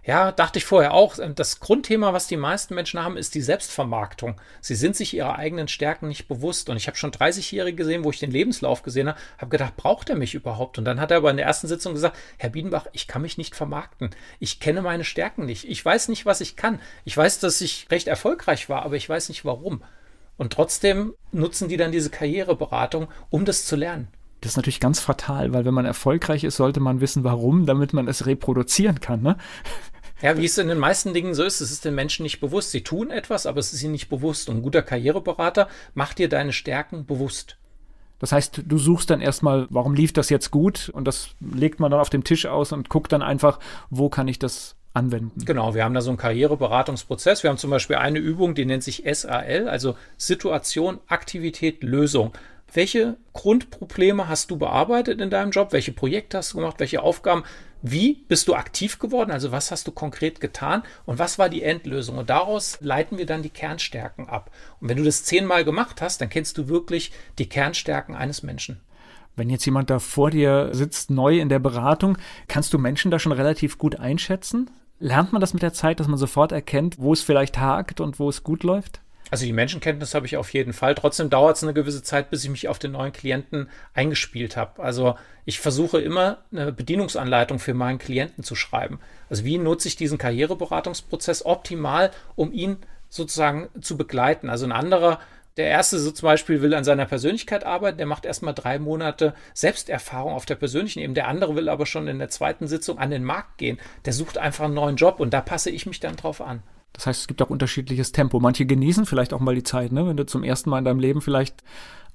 [SPEAKER 3] Ja, dachte ich vorher auch. Das Grundthema, was die meisten Menschen haben, ist die Selbstvermarktung. Sie sind sich ihrer eigenen Stärken nicht bewusst. Und ich habe schon 30-Jährige gesehen, wo ich den Lebenslauf gesehen habe, habe gedacht, braucht er mich überhaupt? Und dann hat er aber in der ersten Sitzung gesagt, Herr Biedenbach, ich kann mich nicht vermarkten. Ich kenne meine Stärken nicht. Ich weiß nicht, was ich kann. Ich weiß, dass ich recht erfolgreich war, aber ich weiß nicht warum. Und trotzdem nutzen die dann diese Karriereberatung, um das zu lernen.
[SPEAKER 2] Das ist natürlich ganz fatal, weil wenn man erfolgreich ist, sollte man wissen, warum, damit man es reproduzieren kann. Ne?
[SPEAKER 3] Ja, wie es in den meisten Dingen so ist, es ist den Menschen nicht bewusst. Sie tun etwas, aber es ist ihnen nicht bewusst. Und ein guter Karriereberater macht dir deine Stärken bewusst.
[SPEAKER 2] Das heißt, du suchst dann erstmal, warum lief das jetzt gut? Und das legt man dann auf dem Tisch aus und guckt dann einfach, wo kann ich das anwenden.
[SPEAKER 3] Genau, wir haben da so einen Karriereberatungsprozess. Wir haben zum Beispiel eine Übung, die nennt sich SAL, also Situation, Aktivität, Lösung. Welche Grundprobleme hast du bearbeitet in deinem Job? Welche Projekte hast du gemacht? Welche Aufgaben? Wie bist du aktiv geworden? Also was hast du konkret getan? Und was war die Endlösung? Und daraus leiten wir dann die Kernstärken ab. Und wenn du das zehnmal gemacht hast, dann kennst du wirklich die Kernstärken eines Menschen.
[SPEAKER 2] Wenn jetzt jemand da vor dir sitzt, neu in der Beratung, kannst du Menschen da schon relativ gut einschätzen? Lernt man das mit der Zeit, dass man sofort erkennt, wo es vielleicht hakt und wo es gut läuft?
[SPEAKER 3] Also die Menschenkenntnis habe ich auf jeden Fall. Trotzdem dauert es eine gewisse Zeit, bis ich mich auf den neuen Klienten eingespielt habe. Also ich versuche immer eine Bedienungsanleitung für meinen Klienten zu schreiben. Also wie nutze ich diesen Karriereberatungsprozess optimal, um ihn sozusagen zu begleiten. Also ein anderer der erste so zum Beispiel will an seiner Persönlichkeit arbeiten, der macht erstmal drei Monate Selbsterfahrung auf der persönlichen Ebene. Der andere will aber schon in der zweiten Sitzung an den Markt gehen. Der sucht einfach einen neuen Job und da passe ich mich dann drauf an.
[SPEAKER 2] Das heißt, es gibt auch unterschiedliches Tempo. Manche genießen vielleicht auch mal die Zeit, ne? Wenn du zum ersten Mal in deinem Leben vielleicht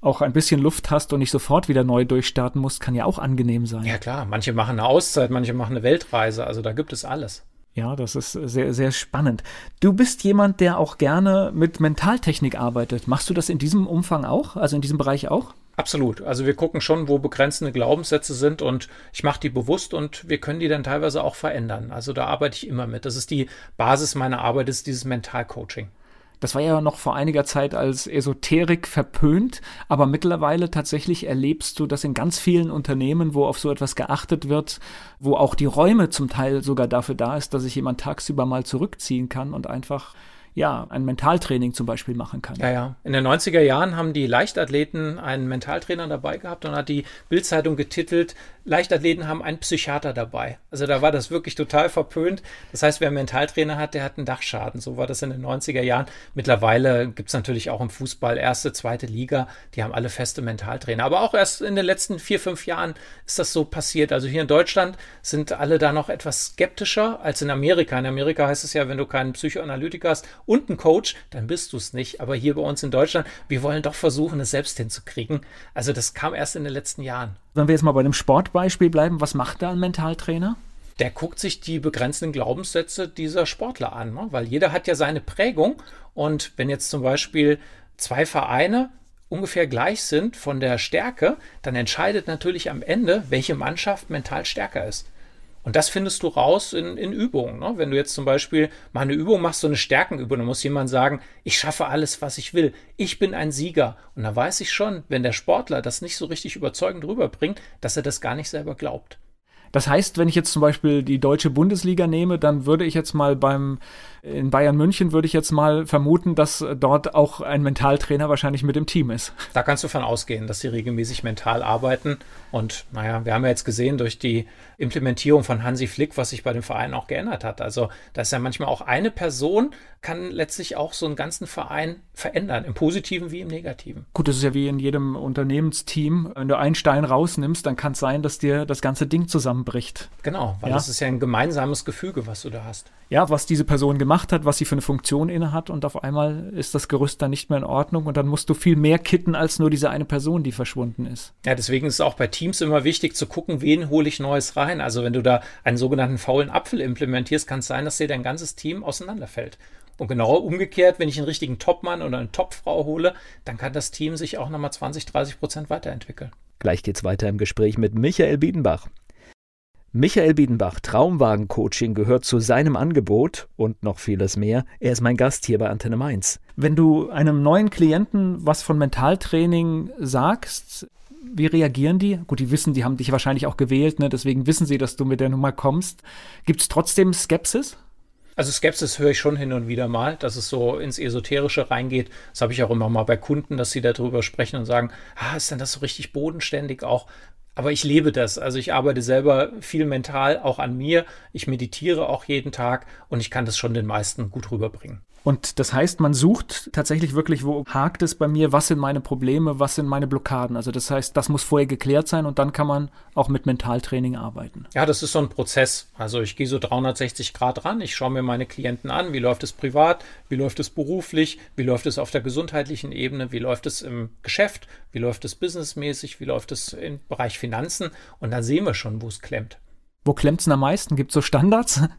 [SPEAKER 2] auch ein bisschen Luft hast und nicht sofort wieder neu durchstarten musst, kann ja auch angenehm sein.
[SPEAKER 3] Ja klar, manche machen eine Auszeit, manche machen eine Weltreise, also da gibt es alles.
[SPEAKER 2] Ja, das ist sehr, sehr spannend. Du bist jemand, der auch gerne mit Mentaltechnik arbeitet. Machst du das in diesem Umfang auch, also in diesem Bereich auch?
[SPEAKER 3] Absolut. Also wir gucken schon, wo begrenzende Glaubenssätze sind und ich mache die bewusst und wir können die dann teilweise auch verändern. Also da arbeite ich immer mit. Das ist die Basis meiner Arbeit, ist dieses Mentalcoaching.
[SPEAKER 2] Das war ja noch vor einiger Zeit als Esoterik verpönt, aber mittlerweile tatsächlich erlebst du das in ganz vielen Unternehmen, wo auf so etwas geachtet wird, wo auch die Räume zum Teil sogar dafür da ist, dass sich jemand tagsüber mal zurückziehen kann und einfach ja, ein Mentaltraining zum Beispiel machen kann.
[SPEAKER 3] Ja, ja. In den 90er Jahren haben die Leichtathleten einen Mentaltrainer dabei gehabt und hat die Bildzeitung getitelt, Leichtathleten haben einen Psychiater dabei. Also da war das wirklich total verpönt. Das heißt, wer einen Mentaltrainer hat, der hat einen Dachschaden. So war das in den 90er Jahren. Mittlerweile gibt es natürlich auch im Fußball erste, zweite Liga. Die haben alle feste Mentaltrainer. Aber auch erst in den letzten vier, fünf Jahren ist das so passiert. Also hier in Deutschland sind alle da noch etwas skeptischer als in Amerika. In Amerika heißt es ja, wenn du keinen Psychoanalytiker hast und einen Coach, dann bist du es nicht. Aber hier bei uns in Deutschland, wir wollen doch versuchen, es selbst hinzukriegen. Also das kam erst in den letzten Jahren.
[SPEAKER 2] Wenn wir jetzt mal bei dem Sportbeispiel bleiben, was macht da ein Mentaltrainer?
[SPEAKER 3] Der guckt sich die begrenzenden Glaubenssätze dieser Sportler an, ne? weil jeder hat ja seine Prägung. Und wenn jetzt zum Beispiel zwei Vereine ungefähr gleich sind von der Stärke, dann entscheidet natürlich am Ende, welche Mannschaft mental stärker ist. Und das findest du raus in, in Übungen. Ne? Wenn du jetzt zum Beispiel mal eine Übung machst, so eine Stärkenübung, dann muss jemand sagen, ich schaffe alles, was ich will. Ich bin ein Sieger. Und da weiß ich schon, wenn der Sportler das nicht so richtig überzeugend rüberbringt, dass er das gar nicht selber glaubt.
[SPEAKER 2] Das heißt, wenn ich jetzt zum Beispiel die deutsche Bundesliga nehme, dann würde ich jetzt mal beim in Bayern München würde ich jetzt mal vermuten, dass dort auch ein Mentaltrainer wahrscheinlich mit im Team ist.
[SPEAKER 3] Da kannst du von ausgehen, dass sie regelmäßig mental arbeiten. Und naja, wir haben ja jetzt gesehen durch die Implementierung von Hansi Flick, was sich bei dem Verein auch geändert hat. Also, da ist ja manchmal auch eine Person, kann letztlich auch so einen ganzen Verein verändern, im Positiven wie im Negativen.
[SPEAKER 2] Gut, das ist ja wie in jedem Unternehmensteam. Wenn du einen Stein rausnimmst, dann kann es sein, dass dir das ganze Ding zusammenbricht.
[SPEAKER 3] Genau, weil ja? das ist ja ein gemeinsames Gefüge, was du da hast.
[SPEAKER 2] Ja, was diese Person gemacht gemacht hat, was sie für eine Funktion inne hat und auf einmal ist das Gerüst dann nicht mehr in Ordnung und dann musst du viel mehr kitten als nur diese eine Person, die verschwunden ist.
[SPEAKER 3] Ja, deswegen ist es auch bei Teams immer wichtig zu gucken, wen hole ich Neues rein. Also wenn du da einen sogenannten faulen Apfel implementierst, kann es sein, dass dir dein ganzes Team auseinanderfällt. Und genau umgekehrt, wenn ich einen richtigen Topmann oder eine Topfrau hole, dann kann das Team sich auch nochmal 20, 30 Prozent weiterentwickeln.
[SPEAKER 1] Gleich geht's weiter im Gespräch mit Michael Biedenbach. Michael Biedenbach, Traumwagen-Coaching gehört zu seinem Angebot und noch vieles mehr. Er ist mein Gast hier bei Antenne Mainz.
[SPEAKER 2] Wenn du einem neuen Klienten was von Mentaltraining sagst, wie reagieren die? Gut, die wissen, die haben dich wahrscheinlich auch gewählt, ne? deswegen wissen sie, dass du mit der Nummer kommst. Gibt es trotzdem Skepsis?
[SPEAKER 3] Also Skepsis höre ich schon hin und wieder mal, dass es so ins Esoterische reingeht. Das habe ich auch immer mal bei Kunden, dass sie darüber sprechen und sagen, ah, ist denn das so richtig bodenständig auch? Aber ich lebe das. Also ich arbeite selber viel mental auch an mir. Ich meditiere auch jeden Tag und ich kann das schon den meisten gut rüberbringen.
[SPEAKER 2] Und das heißt, man sucht tatsächlich wirklich, wo hakt es bei mir, was sind meine Probleme, was sind meine Blockaden. Also das heißt, das muss vorher geklärt sein und dann kann man auch mit Mentaltraining arbeiten.
[SPEAKER 3] Ja, das ist so ein Prozess. Also ich gehe so 360 Grad ran, ich schaue mir meine Klienten an, wie läuft es privat, wie läuft es beruflich, wie läuft es auf der gesundheitlichen Ebene, wie läuft es im Geschäft, wie läuft es businessmäßig, wie läuft es im Bereich Finanzen und dann sehen wir schon, wo es klemmt.
[SPEAKER 2] Wo klemmt es am meisten? Gibt es so Standards? [laughs]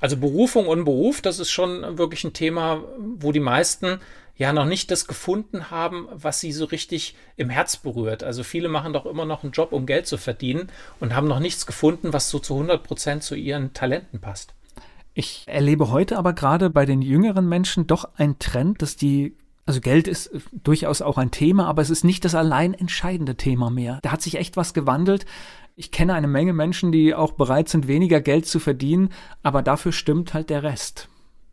[SPEAKER 3] Also Berufung und Beruf, das ist schon wirklich ein Thema, wo die meisten ja noch nicht das gefunden haben, was sie so richtig im Herz berührt. Also viele machen doch immer noch einen Job, um Geld zu verdienen und haben noch nichts gefunden, was so zu 100 Prozent zu ihren Talenten passt.
[SPEAKER 2] Ich erlebe heute aber gerade bei den jüngeren Menschen doch einen Trend, dass die also Geld ist durchaus auch ein Thema, aber es ist nicht das allein entscheidende Thema mehr. Da hat sich echt was gewandelt. Ich kenne eine Menge Menschen, die auch bereit sind, weniger Geld zu verdienen, aber dafür stimmt halt der Rest.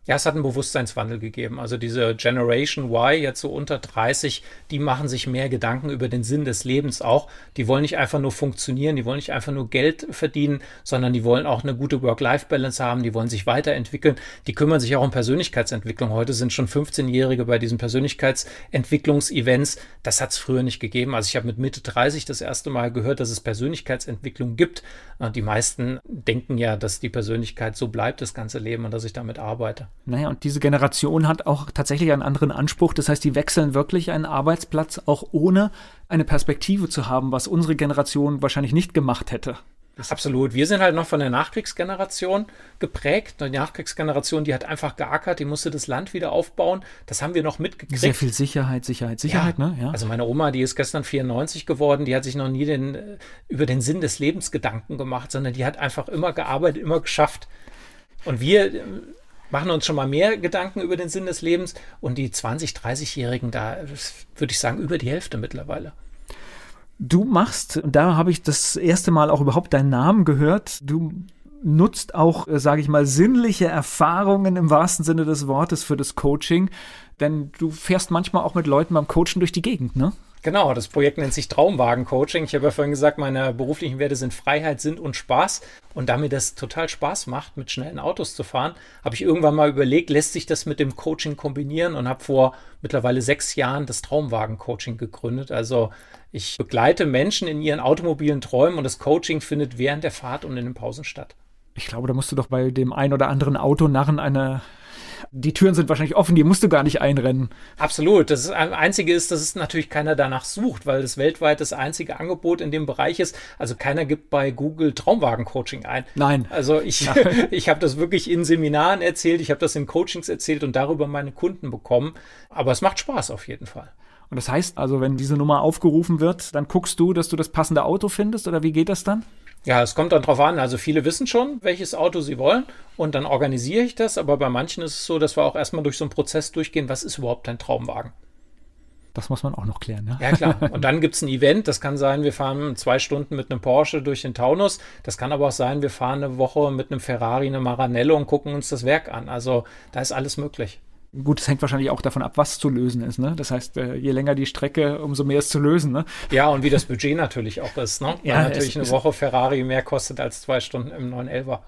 [SPEAKER 3] Ja, es hat einen Bewusstseinswandel gegeben. Also diese Generation Y, jetzt so unter 30, die machen sich mehr Gedanken über den Sinn des Lebens auch. Die wollen nicht einfach nur funktionieren, die wollen nicht einfach nur Geld verdienen, sondern die wollen auch eine gute Work-Life-Balance haben, die wollen sich weiterentwickeln, die kümmern sich auch um Persönlichkeitsentwicklung. Heute sind schon 15-Jährige bei diesen Persönlichkeitsentwicklungs-Events. Das hat es früher nicht gegeben. Also ich habe mit Mitte 30 das erste Mal gehört, dass es Persönlichkeitsentwicklung gibt. Die meisten denken ja, dass die Persönlichkeit so bleibt das ganze Leben und dass ich damit arbeite.
[SPEAKER 2] Naja, und diese Generation hat auch tatsächlich einen anderen Anspruch. Das heißt, die wechseln wirklich einen Arbeitsplatz, auch ohne eine Perspektive zu haben, was unsere Generation wahrscheinlich nicht gemacht hätte.
[SPEAKER 3] Absolut. Wir sind halt noch von der Nachkriegsgeneration geprägt. Die Nachkriegsgeneration, die hat einfach geackert, die musste das Land wieder aufbauen. Das haben wir noch mitgekriegt.
[SPEAKER 2] Sehr viel Sicherheit, Sicherheit, Sicherheit,
[SPEAKER 3] ja.
[SPEAKER 2] ne?
[SPEAKER 3] Ja. Also meine Oma, die ist gestern 94 geworden, die hat sich noch nie den, über den Sinn des Lebens Gedanken gemacht, sondern die hat einfach immer gearbeitet, immer geschafft. Und wir machen uns schon mal mehr Gedanken über den Sinn des Lebens und die 20-, 30-Jährigen, da würde ich sagen, über die Hälfte mittlerweile.
[SPEAKER 2] Du machst, da habe ich das erste Mal auch überhaupt deinen Namen gehört, du nutzt auch, äh, sage ich mal, sinnliche Erfahrungen im wahrsten Sinne des Wortes für das Coaching, denn du fährst manchmal auch mit Leuten beim Coachen durch die Gegend, ne?
[SPEAKER 3] Genau, das Projekt nennt sich Traumwagen-Coaching. Ich habe ja vorhin gesagt, meine beruflichen Werte sind Freiheit, Sinn und Spaß. Und da mir das total Spaß macht, mit schnellen Autos zu fahren, habe ich irgendwann mal überlegt, lässt sich das mit dem Coaching kombinieren und habe vor mittlerweile sechs Jahren das Traumwagen-Coaching gegründet. Also ich begleite Menschen in ihren automobilen Träumen und das Coaching findet während der Fahrt und in den Pausen statt.
[SPEAKER 2] Ich glaube, da musst du doch bei dem ein oder anderen Autonarren eine die Türen sind wahrscheinlich offen, die musst du gar nicht einrennen.
[SPEAKER 3] Absolut. Das Einzige ist, dass es natürlich keiner danach sucht, weil das weltweit das einzige Angebot in dem Bereich ist. Also keiner gibt bei Google Traumwagen-Coaching ein.
[SPEAKER 2] Nein.
[SPEAKER 3] Also ich, [laughs] ich habe das wirklich in Seminaren erzählt, ich habe das in Coachings erzählt und darüber meine Kunden bekommen. Aber es macht Spaß auf jeden Fall.
[SPEAKER 2] Und das heißt also, wenn diese Nummer aufgerufen wird, dann guckst du, dass du das passende Auto findest oder wie geht das dann?
[SPEAKER 3] Ja, es kommt dann drauf an. Also viele wissen schon, welches Auto sie wollen und dann organisiere ich das. Aber bei manchen ist es so, dass wir auch erstmal durch so einen Prozess durchgehen, was ist überhaupt dein Traumwagen?
[SPEAKER 2] Das muss man auch noch klären, ne?
[SPEAKER 3] Ja, klar. [laughs] Und dann gibt es ein Event. Das kann sein, wir fahren zwei Stunden mit einem Porsche durch den Taunus. Das kann aber auch sein, wir fahren eine Woche mit einem Ferrari, einem Maranello und gucken uns das Werk an. Also da ist alles möglich.
[SPEAKER 2] Gut, es hängt wahrscheinlich auch davon ab, was zu lösen ist. Ne? Das heißt, äh, je länger die Strecke, umso mehr ist zu lösen. Ne?
[SPEAKER 3] Ja, und wie das Budget natürlich auch ist. Ne? Weil ja, natürlich eine Woche Ferrari mehr kostet als zwei Stunden im 911er.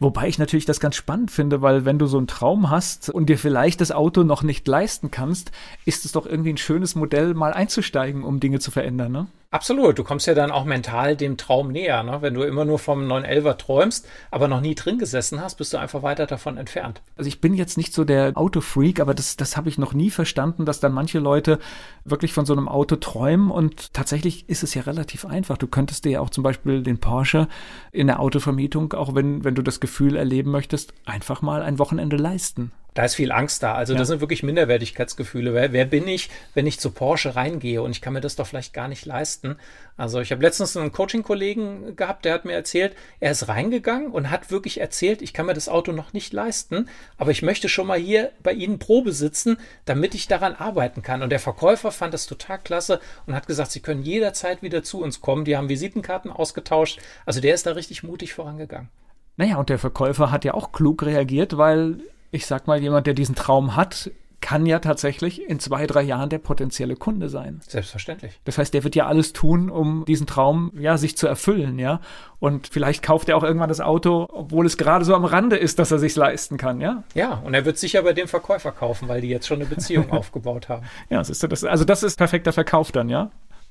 [SPEAKER 2] Wobei ich natürlich das ganz spannend finde, weil wenn du so einen Traum hast und dir vielleicht das Auto noch nicht leisten kannst, ist es doch irgendwie ein schönes Modell, mal einzusteigen, um Dinge zu verändern. Ne?
[SPEAKER 3] Absolut, du kommst ja dann auch mental dem Traum näher. Ne? Wenn du immer nur vom 911er träumst, aber noch nie drin gesessen hast, bist du einfach weiter davon entfernt.
[SPEAKER 2] Also ich bin jetzt nicht so der Autofreak, aber das, das habe ich noch nie verstanden, dass dann manche Leute wirklich von so einem Auto träumen und tatsächlich ist es ja relativ einfach. Du könntest dir ja auch zum Beispiel den Porsche in der Autovermietung, auch wenn, wenn du das Gefühl erleben möchtest, einfach mal ein Wochenende leisten.
[SPEAKER 3] Da ist viel Angst da. Also ja. das sind wirklich Minderwertigkeitsgefühle. Wer, wer, bin ich, wenn ich zu Porsche reingehe und ich kann mir das doch vielleicht gar nicht leisten? Also ich habe letztens einen Coaching-Kollegen gehabt, der hat mir erzählt, er ist reingegangen und hat wirklich erzählt, ich kann mir das Auto noch nicht leisten, aber ich möchte schon mal hier bei Ihnen Probe sitzen, damit ich daran arbeiten kann. Und der Verkäufer fand das total klasse und hat gesagt, Sie können jederzeit wieder zu uns kommen. Die haben Visitenkarten ausgetauscht. Also der ist da richtig mutig vorangegangen.
[SPEAKER 2] Naja, und der Verkäufer hat ja auch klug reagiert, weil ich sag mal, jemand, der diesen Traum hat, kann ja tatsächlich in zwei, drei Jahren der potenzielle Kunde sein.
[SPEAKER 3] Selbstverständlich.
[SPEAKER 2] Das heißt, der wird ja alles tun, um diesen Traum ja sich zu erfüllen, ja. Und vielleicht kauft er auch irgendwann das Auto, obwohl es gerade so am Rande ist, dass er sich leisten kann, ja.
[SPEAKER 3] Ja, und er wird sicher bei dem Verkäufer kaufen, weil die jetzt schon eine Beziehung [laughs] aufgebaut haben.
[SPEAKER 2] Ja, das ist also das ist perfekter Verkauf dann, ja.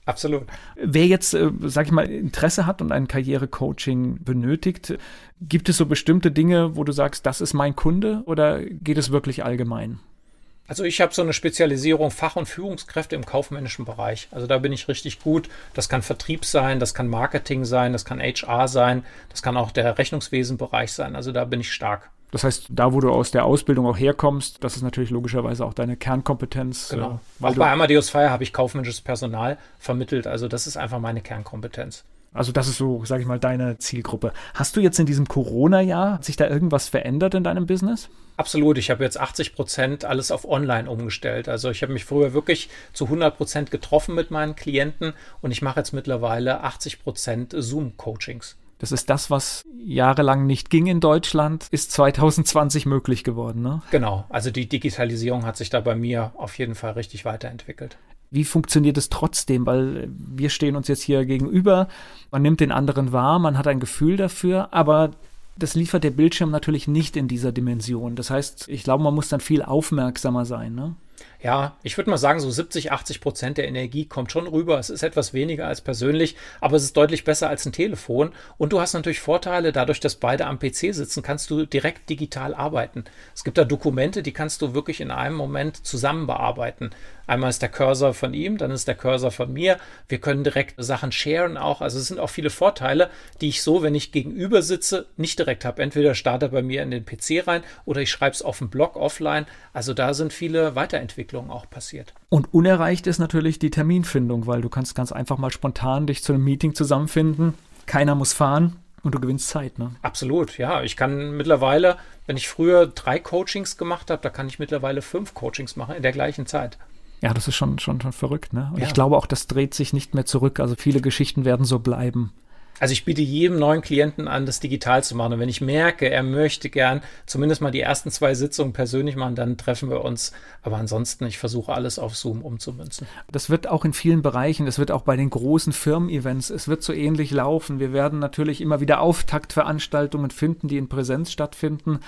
[SPEAKER 3] Absolut.
[SPEAKER 2] Wer jetzt, äh, sag ich mal, Interesse hat und ein Karrierecoaching benötigt, gibt es so bestimmte Dinge, wo du sagst, das ist mein Kunde oder geht es wirklich allgemein?
[SPEAKER 3] Also ich habe so eine Spezialisierung Fach- und Führungskräfte im kaufmännischen Bereich. Also da bin ich richtig gut. Das kann Vertrieb sein, das kann Marketing sein, das kann HR sein, das kann auch der Rechnungswesenbereich sein. Also da bin ich stark.
[SPEAKER 2] Das heißt, da, wo du aus der Ausbildung auch herkommst, das ist natürlich logischerweise auch deine Kernkompetenz.
[SPEAKER 3] Genau. Äh, auch bei Amadeus Fire habe ich kaufmännisches Personal vermittelt. Also das ist einfach meine Kernkompetenz.
[SPEAKER 2] Also das ist so, sage ich mal, deine Zielgruppe. Hast du jetzt in diesem Corona-Jahr, hat sich da irgendwas verändert in deinem Business?
[SPEAKER 3] Absolut. Ich habe jetzt 80 Prozent alles auf Online umgestellt. Also ich habe mich früher wirklich zu 100 Prozent getroffen mit meinen Klienten und ich mache jetzt mittlerweile 80 Prozent Zoom-Coachings.
[SPEAKER 2] Das ist das, was jahrelang nicht ging in Deutschland, ist 2020 möglich geworden. Ne?
[SPEAKER 3] Genau, also die Digitalisierung hat sich da bei mir auf jeden Fall richtig weiterentwickelt.
[SPEAKER 2] Wie funktioniert es trotzdem? Weil wir stehen uns jetzt hier gegenüber, man nimmt den anderen wahr, man hat ein Gefühl dafür, aber das liefert der Bildschirm natürlich nicht in dieser Dimension. Das heißt, ich glaube, man muss dann viel aufmerksamer sein. Ne?
[SPEAKER 3] Ja, ich würde mal sagen, so 70, 80 Prozent der Energie kommt schon rüber. Es ist etwas weniger als persönlich, aber es ist deutlich besser als ein Telefon. Und du hast natürlich Vorteile, dadurch, dass beide am PC sitzen, kannst du direkt digital arbeiten. Es gibt da Dokumente, die kannst du wirklich in einem Moment zusammen bearbeiten. Einmal ist der Cursor von ihm, dann ist der Cursor von mir. Wir können direkt Sachen sharen auch. Also es sind auch viele Vorteile, die ich so, wenn ich gegenüber sitze, nicht direkt habe. Entweder starte er bei mir in den PC rein oder ich schreibe es auf dem Blog offline. Also da sind viele Weiterentwicklungen auch passiert.
[SPEAKER 2] Und unerreicht ist natürlich die Terminfindung, weil du kannst ganz einfach mal spontan dich zu einem Meeting zusammenfinden. Keiner muss fahren. Und du gewinnst Zeit, ne?
[SPEAKER 3] Absolut, ja. Ich kann mittlerweile, wenn ich früher drei Coachings gemacht habe, da kann ich mittlerweile fünf Coachings machen in der gleichen Zeit.
[SPEAKER 2] Ja, das ist schon, schon, schon verrückt, ne? Und ja. ich glaube auch, das dreht sich nicht mehr zurück. Also viele Geschichten werden so bleiben.
[SPEAKER 3] Also ich biete jedem neuen Klienten an, das digital zu machen. Und wenn ich merke, er möchte gern zumindest mal die ersten zwei Sitzungen persönlich machen, dann treffen wir uns. Aber ansonsten, ich versuche alles auf Zoom umzumünzen.
[SPEAKER 2] Das wird auch in vielen Bereichen, das wird auch bei den großen Firmen-Events, es wird so ähnlich laufen. Wir werden natürlich immer wieder Auftaktveranstaltungen finden, die in Präsenz stattfinden.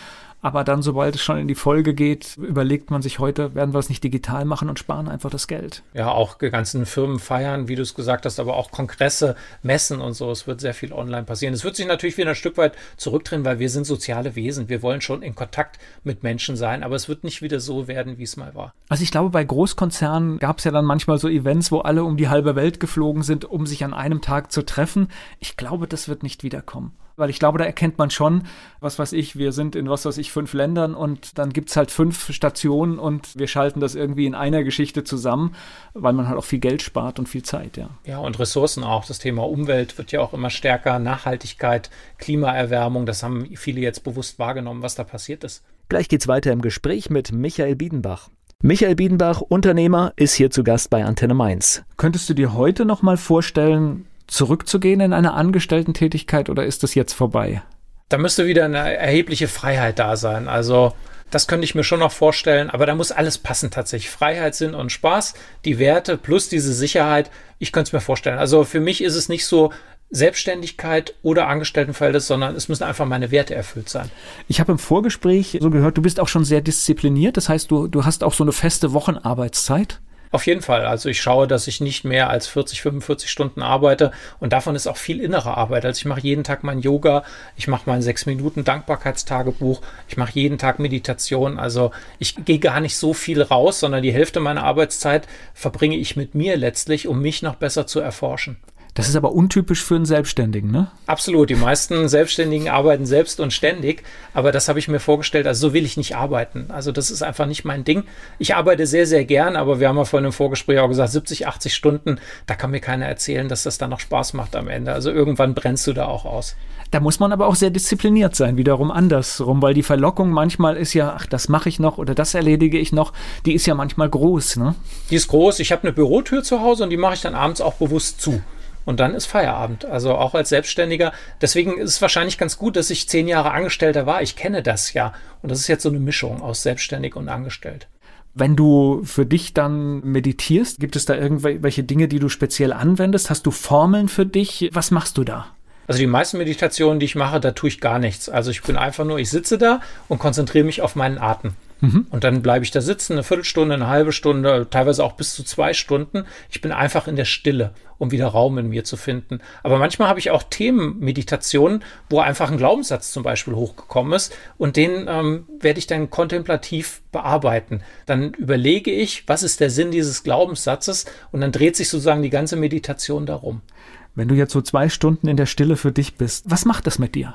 [SPEAKER 2] Aber dann, sobald es schon in die Folge geht, überlegt man sich heute, werden wir es nicht digital machen und sparen einfach das Geld.
[SPEAKER 3] Ja, auch die ganzen Firmen feiern, wie du es gesagt hast, aber auch Kongresse, Messen und so. Es wird sehr viel online passieren. Es wird sich natürlich wieder ein Stück weit zurückdrehen, weil wir sind soziale Wesen. Wir wollen schon in Kontakt mit Menschen sein, aber es wird nicht wieder so werden, wie es mal war.
[SPEAKER 2] Also ich glaube, bei Großkonzernen gab es ja dann manchmal so Events, wo alle um die halbe Welt geflogen sind, um sich an einem Tag zu treffen. Ich glaube, das wird nicht wiederkommen weil ich glaube, da erkennt man schon, was weiß ich, wir sind in was weiß ich, fünf Ländern und dann gibt es halt fünf Stationen und wir schalten das irgendwie in einer Geschichte zusammen, weil man halt auch viel Geld spart und viel Zeit, ja.
[SPEAKER 3] Ja, und Ressourcen auch. Das Thema Umwelt wird ja auch immer stärker, Nachhaltigkeit, Klimaerwärmung, das haben viele jetzt bewusst wahrgenommen, was da passiert ist.
[SPEAKER 1] Gleich geht's weiter im Gespräch mit Michael Biedenbach. Michael Biedenbach, Unternehmer, ist hier zu Gast bei Antenne Mainz.
[SPEAKER 2] Könntest du dir heute noch mal vorstellen, zurückzugehen in eine Angestellten-Tätigkeit oder ist das jetzt vorbei?
[SPEAKER 3] Da müsste wieder eine erhebliche Freiheit da sein. Also das könnte ich mir schon noch vorstellen, aber da muss alles passen tatsächlich. Freiheit, Sinn und Spaß, die Werte plus diese Sicherheit. Ich könnte es mir vorstellen. Also für mich ist es nicht so Selbstständigkeit oder Angestelltenverhältnis, sondern es müssen einfach meine Werte erfüllt sein.
[SPEAKER 2] Ich habe im Vorgespräch so gehört, du bist auch schon sehr diszipliniert. Das heißt, du, du hast auch so eine feste Wochenarbeitszeit.
[SPEAKER 3] Auf jeden Fall. Also ich schaue, dass ich nicht mehr als 40, 45 Stunden arbeite und davon ist auch viel innere Arbeit. Also ich mache jeden Tag mein Yoga, ich mache mein sechs Minuten Dankbarkeitstagebuch, ich mache jeden Tag Meditation. Also ich gehe gar nicht so viel raus, sondern die Hälfte meiner Arbeitszeit verbringe ich mit mir letztlich, um mich noch besser zu erforschen.
[SPEAKER 2] Das ist aber untypisch für einen Selbstständigen, ne?
[SPEAKER 3] Absolut. Die meisten Selbstständigen arbeiten selbst und ständig. Aber das habe ich mir vorgestellt. Also so will ich nicht arbeiten. Also das ist einfach nicht mein Ding. Ich arbeite sehr, sehr gern. Aber wir haben ja vorhin im Vorgespräch auch gesagt, 70, 80 Stunden. Da kann mir keiner erzählen, dass das dann noch Spaß macht am Ende. Also irgendwann brennst du da auch aus.
[SPEAKER 2] Da muss man aber auch sehr diszipliniert sein, wiederum andersrum, weil die Verlockung manchmal ist ja, ach, das mache ich noch oder das erledige ich noch, die ist ja manchmal groß, ne?
[SPEAKER 3] Die ist groß. Ich habe eine Bürotür zu Hause und die mache ich dann abends auch bewusst zu und dann ist Feierabend. Also auch als Selbstständiger. Deswegen ist es wahrscheinlich ganz gut, dass ich zehn Jahre Angestellter war. Ich kenne das ja. Und das ist jetzt so eine Mischung aus selbstständig und angestellt.
[SPEAKER 2] Wenn du für dich dann meditierst, gibt es da irgendwelche Dinge, die du speziell anwendest? Hast du Formeln für dich? Was machst du da?
[SPEAKER 3] Also die meisten Meditationen, die ich mache, da tue ich gar nichts. Also ich bin einfach nur, ich sitze da und konzentriere mich auf meinen Atem. Mhm. Und dann bleibe ich da sitzen, eine Viertelstunde, eine halbe Stunde, teilweise auch bis zu zwei Stunden. Ich bin einfach in der Stille, um wieder Raum in mir zu finden. Aber manchmal habe ich auch Themenmeditationen, wo einfach ein Glaubenssatz zum Beispiel hochgekommen ist und den ähm, werde ich dann kontemplativ bearbeiten. Dann überlege ich, was ist der Sinn dieses Glaubenssatzes und dann dreht sich sozusagen die ganze Meditation darum.
[SPEAKER 2] Wenn du jetzt so zwei Stunden in der Stille für dich bist, was macht das mit dir?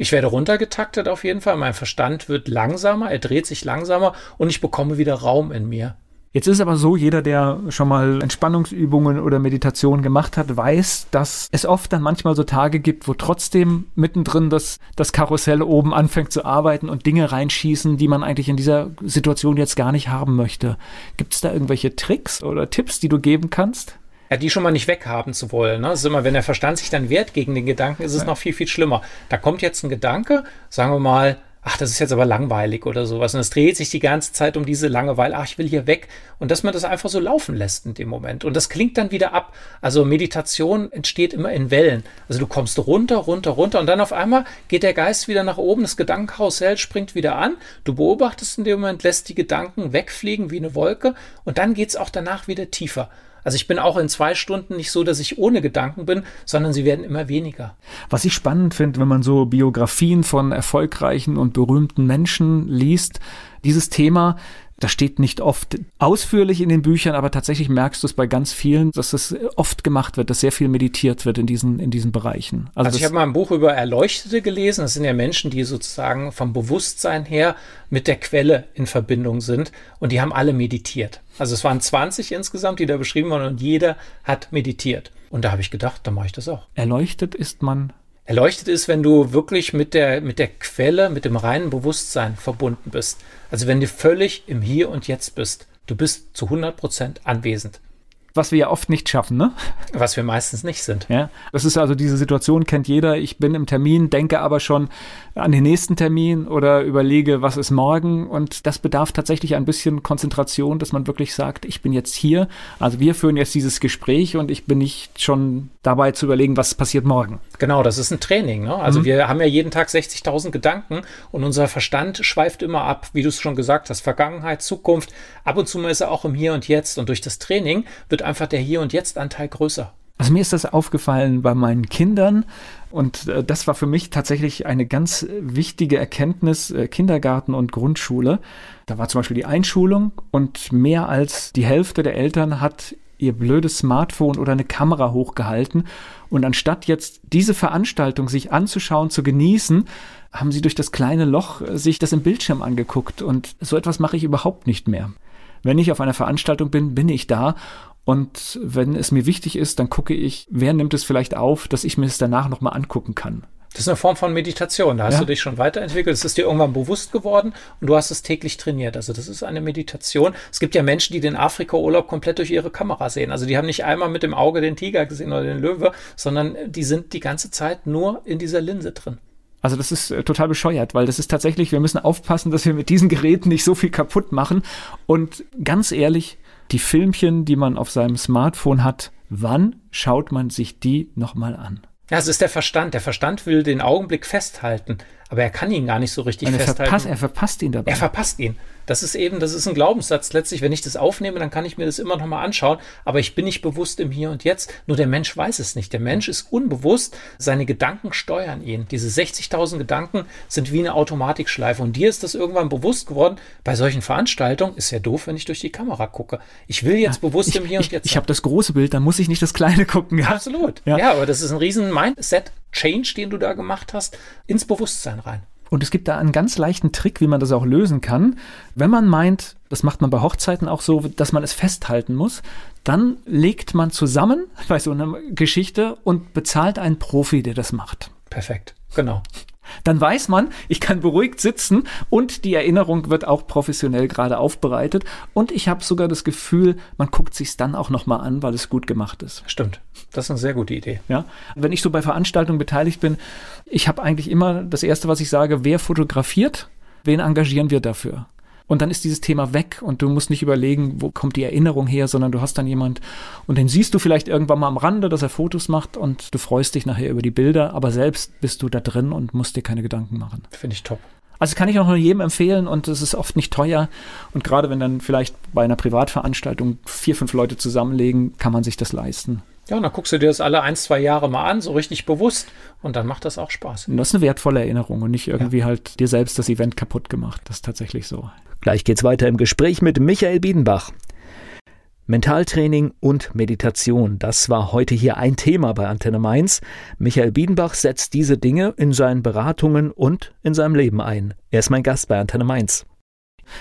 [SPEAKER 3] Ich werde runtergetaktet auf jeden Fall. Mein Verstand wird langsamer, er dreht sich langsamer und ich bekomme wieder Raum in mir.
[SPEAKER 2] Jetzt ist aber so, jeder, der schon mal Entspannungsübungen oder Meditation gemacht hat, weiß, dass es oft dann manchmal so Tage gibt, wo trotzdem mittendrin das, das Karussell oben anfängt zu arbeiten und Dinge reinschießen, die man eigentlich in dieser Situation jetzt gar nicht haben möchte. Gibt es da irgendwelche Tricks oder Tipps, die du geben kannst?
[SPEAKER 3] Ja, die schon mal nicht weghaben zu wollen. Ne? Das ist immer, wenn der Verstand sich dann wehrt gegen den Gedanken, ist es ja. noch viel, viel schlimmer. Da kommt jetzt ein Gedanke, sagen wir mal, ach, das ist jetzt aber langweilig oder sowas. Und es dreht sich die ganze Zeit um diese Langeweile, ach, ich will hier weg. Und dass man das einfach so laufen lässt in dem Moment. Und das klingt dann wieder ab. Also Meditation entsteht immer in Wellen. Also du kommst runter, runter, runter und dann auf einmal geht der Geist wieder nach oben, das Gedankenkarussell springt wieder an. Du beobachtest in dem Moment, lässt die Gedanken wegfliegen wie eine Wolke und dann geht es auch danach wieder tiefer. Also ich bin auch in zwei Stunden nicht so, dass ich ohne Gedanken bin, sondern sie werden immer weniger.
[SPEAKER 2] Was ich spannend finde, wenn man so Biografien von erfolgreichen und berühmten Menschen liest, dieses Thema das steht nicht oft ausführlich in den Büchern, aber tatsächlich merkst du es bei ganz vielen, dass es oft gemacht wird, dass sehr viel meditiert wird in diesen, in diesen Bereichen.
[SPEAKER 3] Also, also ich habe mal ein Buch über Erleuchtete gelesen. Das sind ja Menschen, die sozusagen vom Bewusstsein her mit der Quelle in Verbindung sind und die haben alle meditiert. Also es waren 20 insgesamt, die da beschrieben wurden und jeder hat meditiert. Und da habe ich gedacht, da mache ich das auch.
[SPEAKER 2] Erleuchtet ist man
[SPEAKER 3] Erleuchtet ist, wenn du wirklich mit der, mit der Quelle, mit dem reinen Bewusstsein verbunden bist. Also wenn du völlig im Hier und Jetzt bist. Du bist zu 100 Prozent anwesend
[SPEAKER 2] was wir ja oft nicht schaffen, ne?
[SPEAKER 3] Was wir meistens nicht sind.
[SPEAKER 2] Ja, das ist also diese Situation kennt jeder. Ich bin im Termin, denke aber schon an den nächsten Termin oder überlege, was ist morgen und das bedarf tatsächlich ein bisschen Konzentration, dass man wirklich sagt, ich bin jetzt hier. Also wir führen jetzt dieses Gespräch und ich bin nicht schon dabei zu überlegen, was passiert morgen.
[SPEAKER 3] Genau, das ist ein Training. Ne? Also mhm. wir haben ja jeden Tag 60.000 Gedanken und unser Verstand schweift immer ab, wie du es schon gesagt hast, Vergangenheit, Zukunft. Ab und zu mal ist er auch im Hier und Jetzt und durch das Training wird einfach der Hier- und Jetzt-Anteil größer.
[SPEAKER 2] Also mir ist das aufgefallen bei meinen Kindern und äh, das war für mich tatsächlich eine ganz wichtige Erkenntnis äh, Kindergarten und Grundschule. Da war zum Beispiel die Einschulung und mehr als die Hälfte der Eltern hat ihr blödes Smartphone oder eine Kamera hochgehalten und anstatt jetzt diese Veranstaltung sich anzuschauen, zu genießen, haben sie durch das kleine Loch äh, sich das im Bildschirm angeguckt und so etwas mache ich überhaupt nicht mehr. Wenn ich auf einer Veranstaltung bin, bin ich da und wenn es mir wichtig ist, dann gucke ich, wer nimmt es vielleicht auf, dass ich mir es danach nochmal angucken kann.
[SPEAKER 3] Das ist eine Form von Meditation. Da hast ja. du dich schon weiterentwickelt. Es ist dir irgendwann bewusst geworden und du hast es täglich trainiert. Also das ist eine Meditation. Es gibt ja Menschen, die den Afrika-Urlaub komplett durch ihre Kamera sehen. Also die haben nicht einmal mit dem Auge den Tiger gesehen oder den Löwe, sondern die sind die ganze Zeit nur in dieser Linse drin.
[SPEAKER 2] Also das ist äh, total bescheuert, weil das ist tatsächlich, wir müssen aufpassen, dass wir mit diesen Geräten nicht so viel kaputt machen. Und ganz ehrlich, die Filmchen, die man auf seinem Smartphone hat, wann schaut man sich die nochmal an?
[SPEAKER 3] Ja, es ist der Verstand. Der Verstand will den Augenblick festhalten, aber er kann ihn gar nicht so richtig
[SPEAKER 2] er
[SPEAKER 3] festhalten.
[SPEAKER 2] Verpasst, er verpasst ihn dabei.
[SPEAKER 3] Er verpasst ihn. Das ist eben, das ist ein Glaubenssatz. Letztlich, wenn ich das aufnehme, dann kann ich mir das immer noch mal anschauen. Aber ich bin nicht bewusst im Hier und Jetzt. Nur der Mensch weiß es nicht. Der Mensch ist unbewusst. Seine Gedanken steuern ihn. Diese 60.000 Gedanken sind wie eine Automatikschleife. Und dir ist das irgendwann bewusst geworden. Bei solchen Veranstaltungen ist ja doof, wenn ich durch die Kamera gucke. Ich will jetzt ja, bewusst
[SPEAKER 2] ich,
[SPEAKER 3] im Hier
[SPEAKER 2] ich,
[SPEAKER 3] und Jetzt.
[SPEAKER 2] Ich habe das große Bild, dann muss ich nicht das kleine gucken.
[SPEAKER 3] Ja? Absolut. Ja. ja, aber das ist ein riesen Mindset-Change, den du da gemacht hast, ins Bewusstsein rein.
[SPEAKER 2] Und es gibt da einen ganz leichten Trick, wie man das auch lösen kann. Wenn man meint, das macht man bei Hochzeiten auch so, dass man es festhalten muss, dann legt man zusammen bei so einer Geschichte und bezahlt einen Profi, der das macht.
[SPEAKER 3] Perfekt, genau.
[SPEAKER 2] Dann weiß man, ich kann beruhigt sitzen und die Erinnerung wird auch professionell gerade aufbereitet. Und ich habe sogar das Gefühl, man guckt sich dann auch nochmal an, weil es gut gemacht ist.
[SPEAKER 3] Stimmt. Das ist eine sehr gute Idee.
[SPEAKER 2] Ja. Wenn ich so bei Veranstaltungen beteiligt bin, ich habe eigentlich immer das Erste, was ich sage, wer fotografiert, wen engagieren wir dafür? Und dann ist dieses Thema weg und du musst nicht überlegen, wo kommt die Erinnerung her, sondern du hast dann jemand und den siehst du vielleicht irgendwann mal am Rande, dass er Fotos macht und du freust dich nachher über die Bilder, aber selbst bist du da drin und musst dir keine Gedanken machen.
[SPEAKER 3] Finde ich top.
[SPEAKER 2] Also kann ich auch nur jedem empfehlen und es ist oft nicht teuer. Und gerade wenn dann vielleicht bei einer Privatveranstaltung vier, fünf Leute zusammenlegen, kann man sich das leisten.
[SPEAKER 3] Ja, und dann guckst du dir das alle ein, zwei Jahre mal an, so richtig bewusst. Und dann macht das auch Spaß.
[SPEAKER 2] Und das ist eine wertvolle Erinnerung und nicht irgendwie ja. halt dir selbst das Event kaputt gemacht. Das ist tatsächlich so.
[SPEAKER 1] Gleich geht's weiter im Gespräch mit Michael Biedenbach. Mentaltraining und Meditation, das war heute hier ein Thema bei Antenne Mainz. Michael Biedenbach setzt diese Dinge in seinen Beratungen und in seinem Leben ein. Er ist mein Gast bei Antenne Mainz.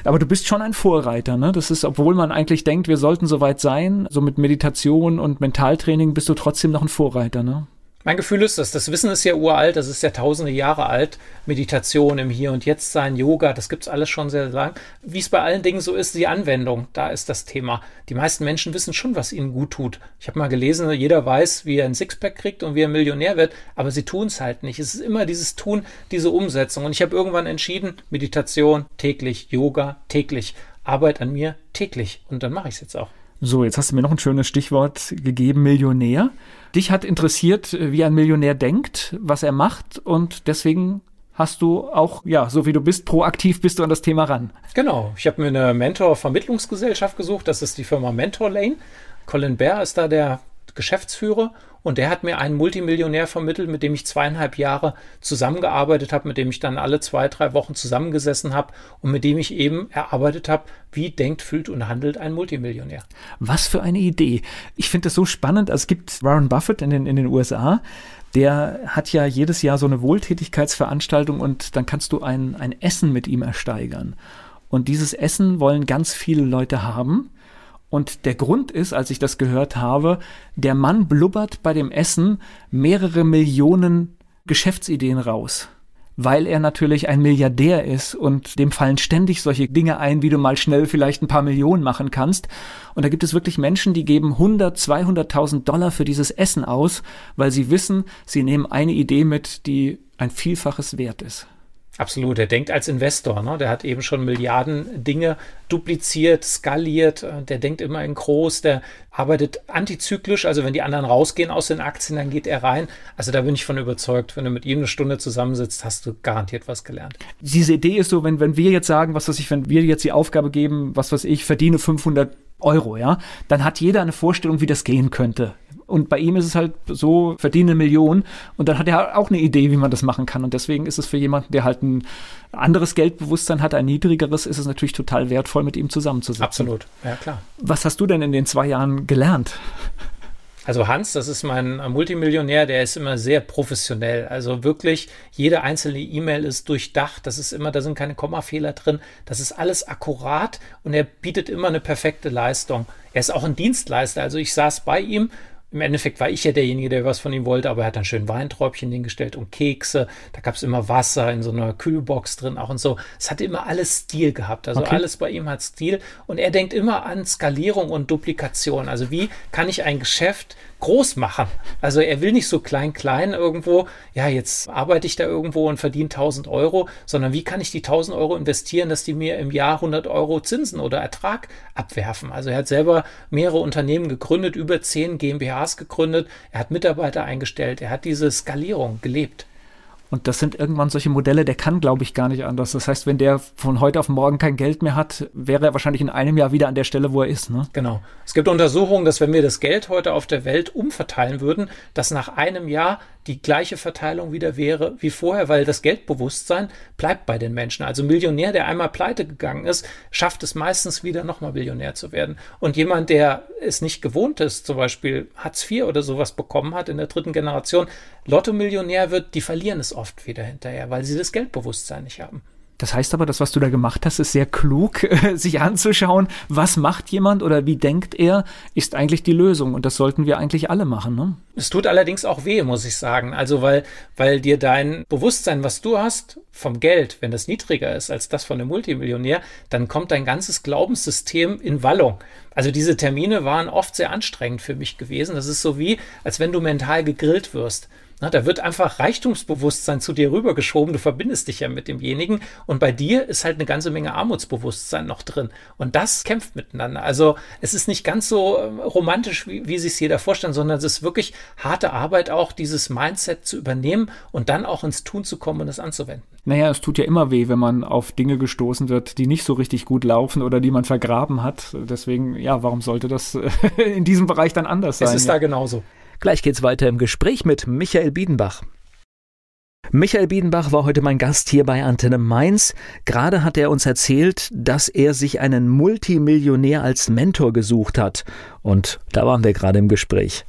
[SPEAKER 2] Aber du bist schon ein Vorreiter, ne? Das ist, obwohl man eigentlich denkt, wir sollten soweit sein, so mit Meditation und Mentaltraining bist du trotzdem noch ein Vorreiter, ne?
[SPEAKER 3] Mein Gefühl ist, dass das Wissen ist ja uralt, das ist ja tausende Jahre alt. Meditation im Hier und Jetzt sein, Yoga, das gibt es alles schon sehr lang. Wie es bei allen Dingen so ist, die Anwendung, da ist das Thema. Die meisten Menschen wissen schon, was ihnen gut tut. Ich habe mal gelesen, jeder weiß, wie er ein Sixpack kriegt und wie er Millionär wird, aber sie tun es halt nicht. Es ist immer dieses Tun, diese Umsetzung. Und ich habe irgendwann entschieden, Meditation täglich, Yoga täglich, Arbeit an mir täglich. Und dann mache ich es jetzt auch.
[SPEAKER 2] So, jetzt hast du mir noch ein schönes Stichwort gegeben, Millionär. Dich hat interessiert, wie ein Millionär denkt, was er macht und deswegen hast du auch, ja, so wie du bist, proaktiv bist du an das Thema ran.
[SPEAKER 3] Genau. Ich habe mir eine Mentor-Vermittlungsgesellschaft gesucht. Das ist die Firma Mentor Lane. Colin Baer ist da der Geschäftsführer und der hat mir einen Multimillionär vermittelt, mit dem ich zweieinhalb Jahre zusammengearbeitet habe, mit dem ich dann alle zwei, drei Wochen zusammengesessen habe und mit dem ich eben erarbeitet habe, wie denkt, fühlt und handelt ein Multimillionär.
[SPEAKER 2] Was für eine Idee. Ich finde das so spannend. Also es gibt Warren Buffett in den, in den USA, der hat ja jedes Jahr so eine Wohltätigkeitsveranstaltung und dann kannst du ein, ein Essen mit ihm ersteigern. Und dieses Essen wollen ganz viele Leute haben. Und der Grund ist, als ich das gehört habe, der Mann blubbert bei dem Essen mehrere Millionen Geschäftsideen raus. Weil er natürlich ein Milliardär ist und dem fallen ständig solche Dinge ein, wie du mal schnell vielleicht ein paar Millionen machen kannst. Und da gibt es wirklich Menschen, die geben 100, 200.000 Dollar für dieses Essen aus, weil sie wissen, sie nehmen eine Idee mit, die ein Vielfaches wert ist.
[SPEAKER 3] Absolut, er denkt als Investor, ne? der hat eben schon Milliarden Dinge dupliziert, skaliert, äh, der denkt immer in groß, der arbeitet antizyklisch, also wenn die anderen rausgehen aus den Aktien, dann geht er rein. Also da bin ich von überzeugt, wenn du mit ihm eine Stunde zusammensitzt, hast du garantiert was gelernt.
[SPEAKER 2] Diese Idee ist so, wenn, wenn wir jetzt sagen, was weiß ich, wenn wir jetzt die Aufgabe geben, was weiß ich, verdiene 500 Euro, ja, dann hat jeder eine Vorstellung, wie das gehen könnte. Und bei ihm ist es halt so, verdiene eine Million und dann hat er auch eine Idee, wie man das machen kann. Und deswegen ist es für jemanden, der halt ein anderes Geldbewusstsein hat, ein niedrigeres, ist es natürlich total wertvoll, mit ihm zusammenzusitzen.
[SPEAKER 3] Absolut, ja klar.
[SPEAKER 2] Was hast du denn in den zwei Jahren gelernt?
[SPEAKER 3] Also Hans, das ist mein Multimillionär, der ist immer sehr professionell. Also wirklich, jede einzelne E-Mail ist durchdacht. Das ist immer, da sind keine Kommafehler drin. Das ist alles akkurat und er bietet immer eine perfekte Leistung. Er ist auch ein Dienstleister. Also ich saß bei ihm im Endeffekt war ich ja derjenige, der was von ihm wollte, aber er hat dann schön Weinträubchen hingestellt und Kekse. Da gab es immer Wasser in so einer Kühlbox drin auch und so. Es hatte immer alles Stil gehabt. Also okay. alles bei ihm hat Stil. Und er denkt immer an Skalierung und Duplikation. Also wie kann ich ein Geschäft groß machen. Also er will nicht so klein, klein irgendwo, ja, jetzt arbeite ich da irgendwo und verdiene 1000 Euro, sondern wie kann ich die 1000 Euro investieren, dass die mir im Jahr 100 Euro Zinsen oder Ertrag abwerfen. Also er hat selber mehrere Unternehmen gegründet, über 10 GmbHs gegründet, er hat Mitarbeiter eingestellt, er hat diese Skalierung gelebt.
[SPEAKER 2] Und das sind irgendwann solche Modelle, der kann, glaube ich, gar nicht anders. Das heißt, wenn der von heute auf morgen kein Geld mehr hat, wäre er wahrscheinlich in einem Jahr wieder an der Stelle, wo er ist. Ne?
[SPEAKER 3] Genau. Es gibt Untersuchungen, dass wenn wir das Geld heute auf der Welt umverteilen würden, dass nach einem Jahr die gleiche Verteilung wieder wäre wie vorher, weil das Geldbewusstsein bleibt bei den Menschen. Also Millionär, der einmal pleite gegangen ist, schafft es meistens wieder nochmal Millionär zu werden. Und jemand, der es nicht gewohnt ist, zum Beispiel Hartz IV oder sowas bekommen hat in der dritten Generation, Lotto-Millionär wird, die verlieren es oft wieder hinterher, weil sie das Geldbewusstsein nicht haben.
[SPEAKER 2] Das heißt aber, das, was du da gemacht hast, ist sehr klug, [laughs] sich anzuschauen, was macht jemand oder wie denkt er, ist eigentlich die Lösung. Und das sollten wir eigentlich alle machen. Ne?
[SPEAKER 3] Es tut allerdings auch weh, muss ich sagen. Also, weil, weil dir dein Bewusstsein, was du hast vom Geld, wenn das niedriger ist als das von einem Multimillionär, dann kommt dein ganzes Glaubenssystem in Wallung. Also diese Termine waren oft sehr anstrengend für mich gewesen. Das ist so wie, als wenn du mental gegrillt wirst. Na, da wird einfach Reichtumsbewusstsein zu dir rübergeschoben. Du verbindest dich ja mit demjenigen. Und bei dir ist halt eine ganze Menge Armutsbewusstsein noch drin. Und das kämpft miteinander. Also es ist nicht ganz so ähm, romantisch, wie, wie sich es jeder vorstellt, sondern es ist wirklich harte Arbeit auch, dieses Mindset zu übernehmen und dann auch ins Tun zu kommen und es anzuwenden.
[SPEAKER 2] Naja, es tut ja immer weh, wenn man auf Dinge gestoßen wird, die nicht so richtig gut laufen oder die man vergraben hat. Deswegen, ja, warum sollte das [laughs] in diesem Bereich dann anders sein?
[SPEAKER 3] Es ist
[SPEAKER 2] ja?
[SPEAKER 3] da genauso.
[SPEAKER 1] Gleich geht's weiter im Gespräch mit Michael Biedenbach. Michael Biedenbach war heute mein Gast hier bei Antenne Mainz. Gerade hat er uns erzählt, dass er sich einen Multimillionär als Mentor gesucht hat. Und da waren wir gerade im Gespräch.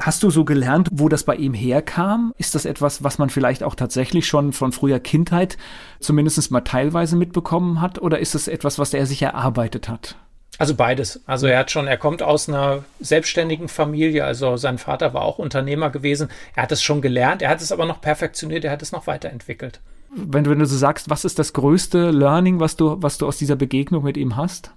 [SPEAKER 2] Hast du so gelernt, wo das bei ihm herkam? Ist das etwas, was man vielleicht auch tatsächlich schon von früher Kindheit zumindest mal teilweise mitbekommen hat? Oder ist es etwas, was er sich erarbeitet hat?
[SPEAKER 3] Also beides. Also er hat schon, er kommt aus einer selbstständigen Familie, also sein Vater war auch Unternehmer gewesen. Er hat es schon gelernt, er hat es aber noch perfektioniert, er hat es noch weiterentwickelt.
[SPEAKER 2] Wenn du, wenn du so sagst, was ist das größte Learning, was du, was du aus dieser Begegnung mit ihm hast?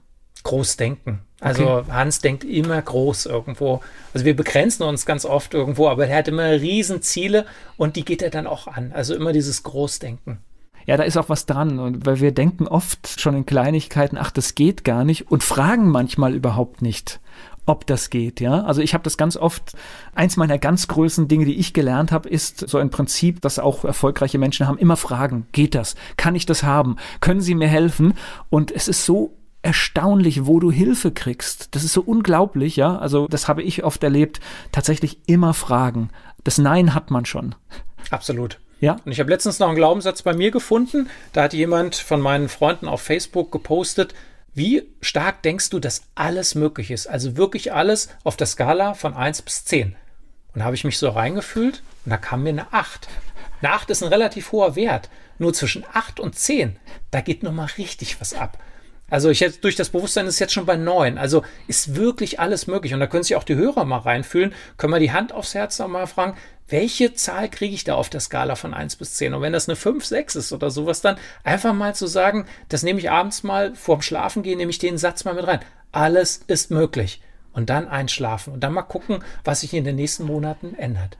[SPEAKER 3] Groß denken. Also okay. Hans denkt immer groß irgendwo. Also wir begrenzen uns ganz oft irgendwo, aber er hat immer Riesenziele und die geht er dann auch an. Also immer dieses Großdenken.
[SPEAKER 2] Ja, da ist auch was dran, und weil wir denken oft schon in Kleinigkeiten, ach, das geht gar nicht und fragen manchmal überhaupt nicht ob das geht, ja. Also ich habe das ganz oft, eins meiner ganz größten Dinge, die ich gelernt habe, ist so ein Prinzip, dass auch erfolgreiche Menschen haben, immer fragen, geht das? Kann ich das haben? Können Sie mir helfen? Und es ist so erstaunlich, wo du Hilfe kriegst. Das ist so unglaublich, ja. Also das habe ich oft erlebt. Tatsächlich immer fragen. Das Nein hat man schon.
[SPEAKER 3] Absolut. Ja. Und ich habe letztens noch einen Glaubenssatz bei mir gefunden. Da hat jemand von meinen Freunden auf Facebook gepostet, wie stark denkst du, dass alles möglich ist? Also wirklich alles auf der Skala von 1 bis 10. Und da habe ich mich so reingefühlt und da kam mir eine 8. Eine 8 ist ein relativ hoher Wert. Nur zwischen 8 und 10, da geht nochmal richtig was ab. Also ich jetzt durch das Bewusstsein ist jetzt schon bei neun. Also ist wirklich alles möglich. Und da können sich auch die Hörer mal reinfühlen. Können wir die Hand aufs Herz nochmal fragen, welche Zahl kriege ich da auf der Skala von eins bis zehn? Und wenn das eine fünf, sechs ist oder sowas, dann einfach mal zu sagen, das nehme ich abends mal vorm Schlafengehen, nehme ich den Satz mal mit rein. Alles ist möglich. Und dann einschlafen und dann mal gucken, was sich in den nächsten Monaten ändert.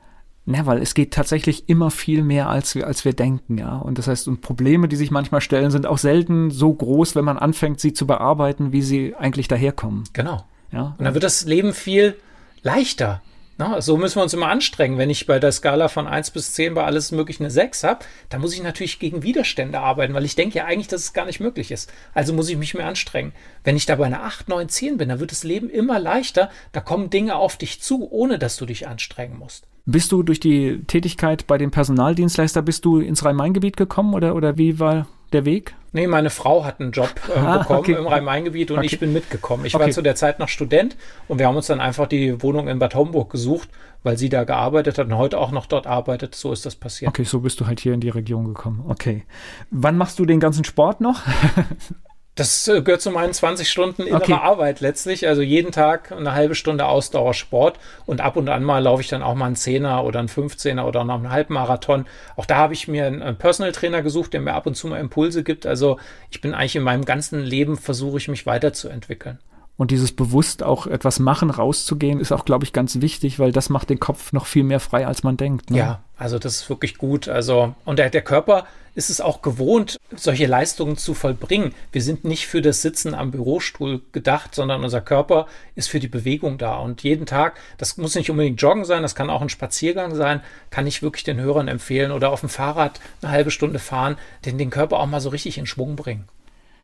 [SPEAKER 2] Na, weil es geht tatsächlich immer viel mehr, als wir, als wir denken, ja. Und das heißt, und Probleme, die sich manchmal stellen, sind auch selten so groß, wenn man anfängt, sie zu bearbeiten, wie sie eigentlich daherkommen.
[SPEAKER 3] Genau. Ja. Und dann wird das Leben viel leichter. Na, so müssen wir uns immer anstrengen. Wenn ich bei der Skala von 1 bis 10 bei alles möglich eine 6 habe, dann muss ich natürlich gegen Widerstände arbeiten, weil ich denke ja eigentlich, dass es gar nicht möglich ist. Also muss ich mich mehr anstrengen. Wenn ich da bei einer 8, 9, 10 bin, dann wird das Leben immer leichter. Da kommen Dinge auf dich zu, ohne dass du dich anstrengen musst.
[SPEAKER 2] Bist du durch die Tätigkeit bei dem Personaldienstleister, bist du ins Rhein-Main-Gebiet gekommen oder, oder wie war der Weg?
[SPEAKER 3] Nee, meine Frau hat einen Job äh, [laughs] ah, bekommen okay. im Rhein-Main-Gebiet und okay. ich bin mitgekommen. Ich okay. war zu der Zeit noch Student und wir haben uns dann einfach die Wohnung in Bad Homburg gesucht, weil sie da gearbeitet hat und heute auch noch dort arbeitet. So ist das passiert.
[SPEAKER 2] Okay, so bist du halt hier in die Region gekommen. Okay. Wann machst du den ganzen Sport noch? [laughs]
[SPEAKER 3] Das äh, gehört zu meinen 20 Stunden innerer okay. Arbeit letztlich. Also jeden Tag eine halbe Stunde Ausdauersport und ab und an mal laufe ich dann auch mal einen Zehner oder einen 15er oder noch einen Halbmarathon. Auch da habe ich mir einen Personal Trainer gesucht, der mir ab und zu mal Impulse gibt. Also ich bin eigentlich in meinem ganzen Leben versuche ich mich weiterzuentwickeln.
[SPEAKER 2] Und dieses bewusst auch etwas machen, rauszugehen, ist auch, glaube ich, ganz wichtig, weil das macht den Kopf noch viel mehr frei, als man denkt.
[SPEAKER 3] Ne? Ja, also das ist wirklich gut. Also, und der, der Körper ist es auch gewohnt, solche Leistungen zu vollbringen. Wir sind nicht für das Sitzen am Bürostuhl gedacht, sondern unser Körper ist für die Bewegung da. Und jeden Tag, das muss nicht unbedingt Joggen sein, das kann auch ein Spaziergang sein, kann ich wirklich den Hörern empfehlen oder auf dem Fahrrad eine halbe Stunde fahren, den, den Körper auch mal so richtig in Schwung bringen.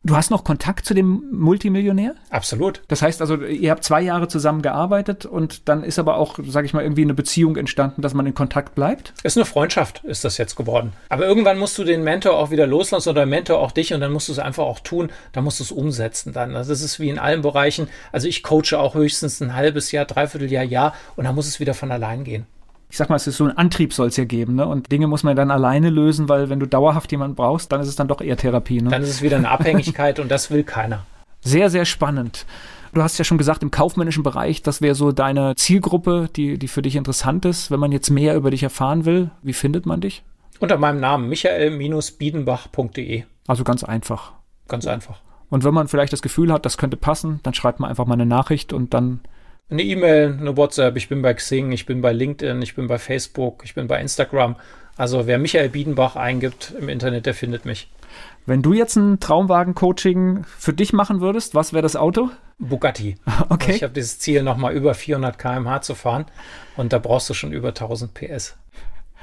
[SPEAKER 2] Du hast noch Kontakt zu dem Multimillionär?
[SPEAKER 3] Absolut.
[SPEAKER 2] Das heißt also, ihr habt zwei Jahre zusammen gearbeitet und dann ist aber auch, sage ich mal, irgendwie eine Beziehung entstanden, dass man in Kontakt bleibt?
[SPEAKER 3] Ist eine Freundschaft, ist das jetzt geworden. Aber irgendwann musst du den Mentor auch wieder loslassen oder der Mentor auch dich und dann musst du es einfach auch tun, dann musst du es umsetzen dann. Also das ist wie in allen Bereichen. Also ich coache auch höchstens ein halbes Jahr, dreiviertel Jahr, Jahr und dann muss es wieder von allein gehen
[SPEAKER 2] ich sag mal, es ist so ein Antrieb soll es ja geben, ne? Und Dinge muss man dann alleine lösen, weil wenn du dauerhaft jemanden brauchst, dann ist es dann doch eher Therapie, ne?
[SPEAKER 3] Dann ist es wieder eine Abhängigkeit und das will keiner.
[SPEAKER 2] Sehr, sehr spannend. Du hast ja schon gesagt, im kaufmännischen Bereich, das wäre so deine Zielgruppe, die, die für dich interessant ist. Wenn man jetzt mehr über dich erfahren will, wie findet man dich?
[SPEAKER 3] Unter meinem Namen michael-biedenbach.de.
[SPEAKER 2] Also ganz einfach.
[SPEAKER 3] Ganz einfach.
[SPEAKER 2] Und wenn man vielleicht das Gefühl hat, das könnte passen, dann schreibt man einfach mal eine Nachricht und dann
[SPEAKER 3] eine E-Mail, eine WhatsApp, ich bin bei Xing, ich bin bei LinkedIn, ich bin bei Facebook, ich bin bei Instagram. Also wer Michael Biedenbach eingibt im Internet, der findet mich.
[SPEAKER 2] Wenn du jetzt ein Traumwagen-Coaching für dich machen würdest, was wäre das Auto?
[SPEAKER 3] Bugatti. [laughs] Okay. Also ich habe dieses Ziel, nochmal über 400 km/h zu fahren und da brauchst du schon über 1000 PS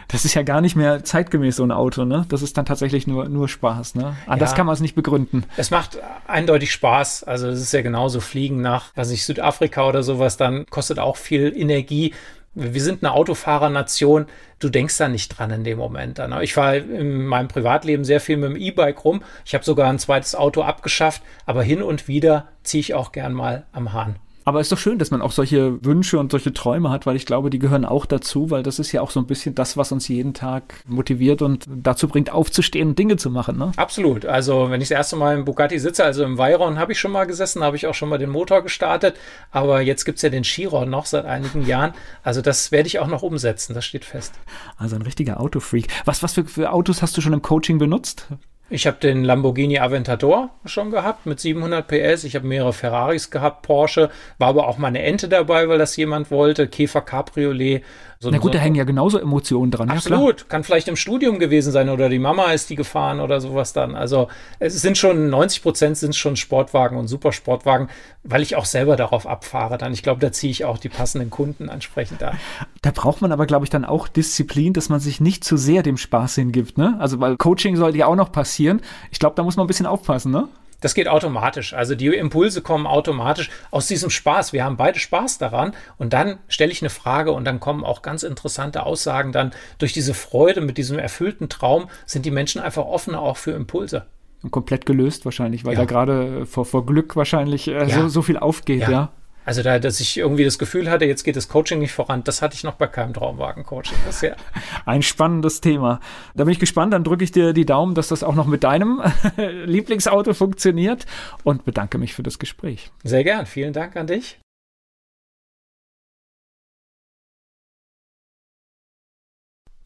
[SPEAKER 2] das ist ja gar nicht mehr zeitgemäß so ein Auto, ne? Das ist dann tatsächlich nur, nur Spaß, ne? Anders ja, kann man es nicht begründen.
[SPEAKER 3] Es macht eindeutig Spaß. Also es ist ja genauso Fliegen nach, was ich, Südafrika oder sowas, dann kostet auch viel Energie. Wir sind eine Autofahrernation. Du denkst da nicht dran in dem Moment. Ne? Ich fahre in meinem Privatleben sehr viel mit dem E-Bike rum. Ich habe sogar ein zweites Auto abgeschafft, aber hin und wieder ziehe ich auch gern mal am Hahn.
[SPEAKER 2] Aber es ist doch schön, dass man auch solche Wünsche und solche Träume hat, weil ich glaube, die gehören auch dazu, weil das ist ja auch so ein bisschen das, was uns jeden Tag motiviert und dazu bringt, aufzustehen und Dinge zu machen. Ne?
[SPEAKER 3] Absolut. Also wenn ich das erste Mal im Bugatti sitze, also im Veyron habe ich schon mal gesessen, habe ich auch schon mal den Motor gestartet. Aber jetzt gibt es ja den Chiron noch seit einigen Jahren. Also das werde ich auch noch umsetzen, das steht fest.
[SPEAKER 2] Also ein richtiger Autofreak. Was, was für, für Autos hast du schon im Coaching benutzt?
[SPEAKER 3] Ich habe den Lamborghini Aventador schon gehabt mit 700 PS. Ich habe mehrere Ferraris gehabt, Porsche. War aber auch mal eine Ente dabei, weil das jemand wollte. Käfer Cabriolet.
[SPEAKER 2] So Na gut, so da hängen ja genauso Emotionen dran.
[SPEAKER 3] Absolut. Ja, Kann vielleicht im Studium gewesen sein oder die Mama ist die gefahren oder sowas dann. Also es sind schon 90 Prozent sind schon Sportwagen und Supersportwagen, weil ich auch selber darauf abfahre dann. Ich glaube, da ziehe ich auch die passenden Kunden entsprechend an.
[SPEAKER 2] Da braucht man aber, glaube ich, dann auch Disziplin, dass man sich nicht zu sehr dem Spaß hingibt. Ne? Also weil Coaching sollte ja auch noch passieren. Ich glaube, da muss man ein bisschen aufpassen. Ne?
[SPEAKER 3] Das geht automatisch. Also die Impulse kommen automatisch aus diesem Spaß. Wir haben beide Spaß daran und dann stelle ich eine Frage und dann kommen auch ganz interessante Aussagen. Dann durch diese Freude mit diesem erfüllten Traum sind die Menschen einfach offener auch für Impulse.
[SPEAKER 2] Und komplett gelöst wahrscheinlich, weil ja. da gerade vor, vor Glück wahrscheinlich äh, ja. so, so viel aufgeht, ja. ja.
[SPEAKER 3] Also da, dass ich irgendwie das Gefühl hatte, jetzt geht das Coaching nicht voran, das hatte ich noch bei keinem Traumwagen-Coaching bisher. [laughs]
[SPEAKER 2] Ein spannendes Thema. Da bin ich gespannt, dann drücke ich dir die Daumen, dass das auch noch mit deinem [laughs] Lieblingsauto funktioniert und bedanke mich für das Gespräch.
[SPEAKER 3] Sehr gern, vielen Dank an dich.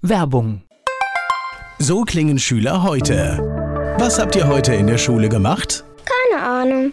[SPEAKER 4] Werbung. So klingen Schüler heute. Was habt ihr heute in der Schule gemacht?
[SPEAKER 5] Keine Ahnung.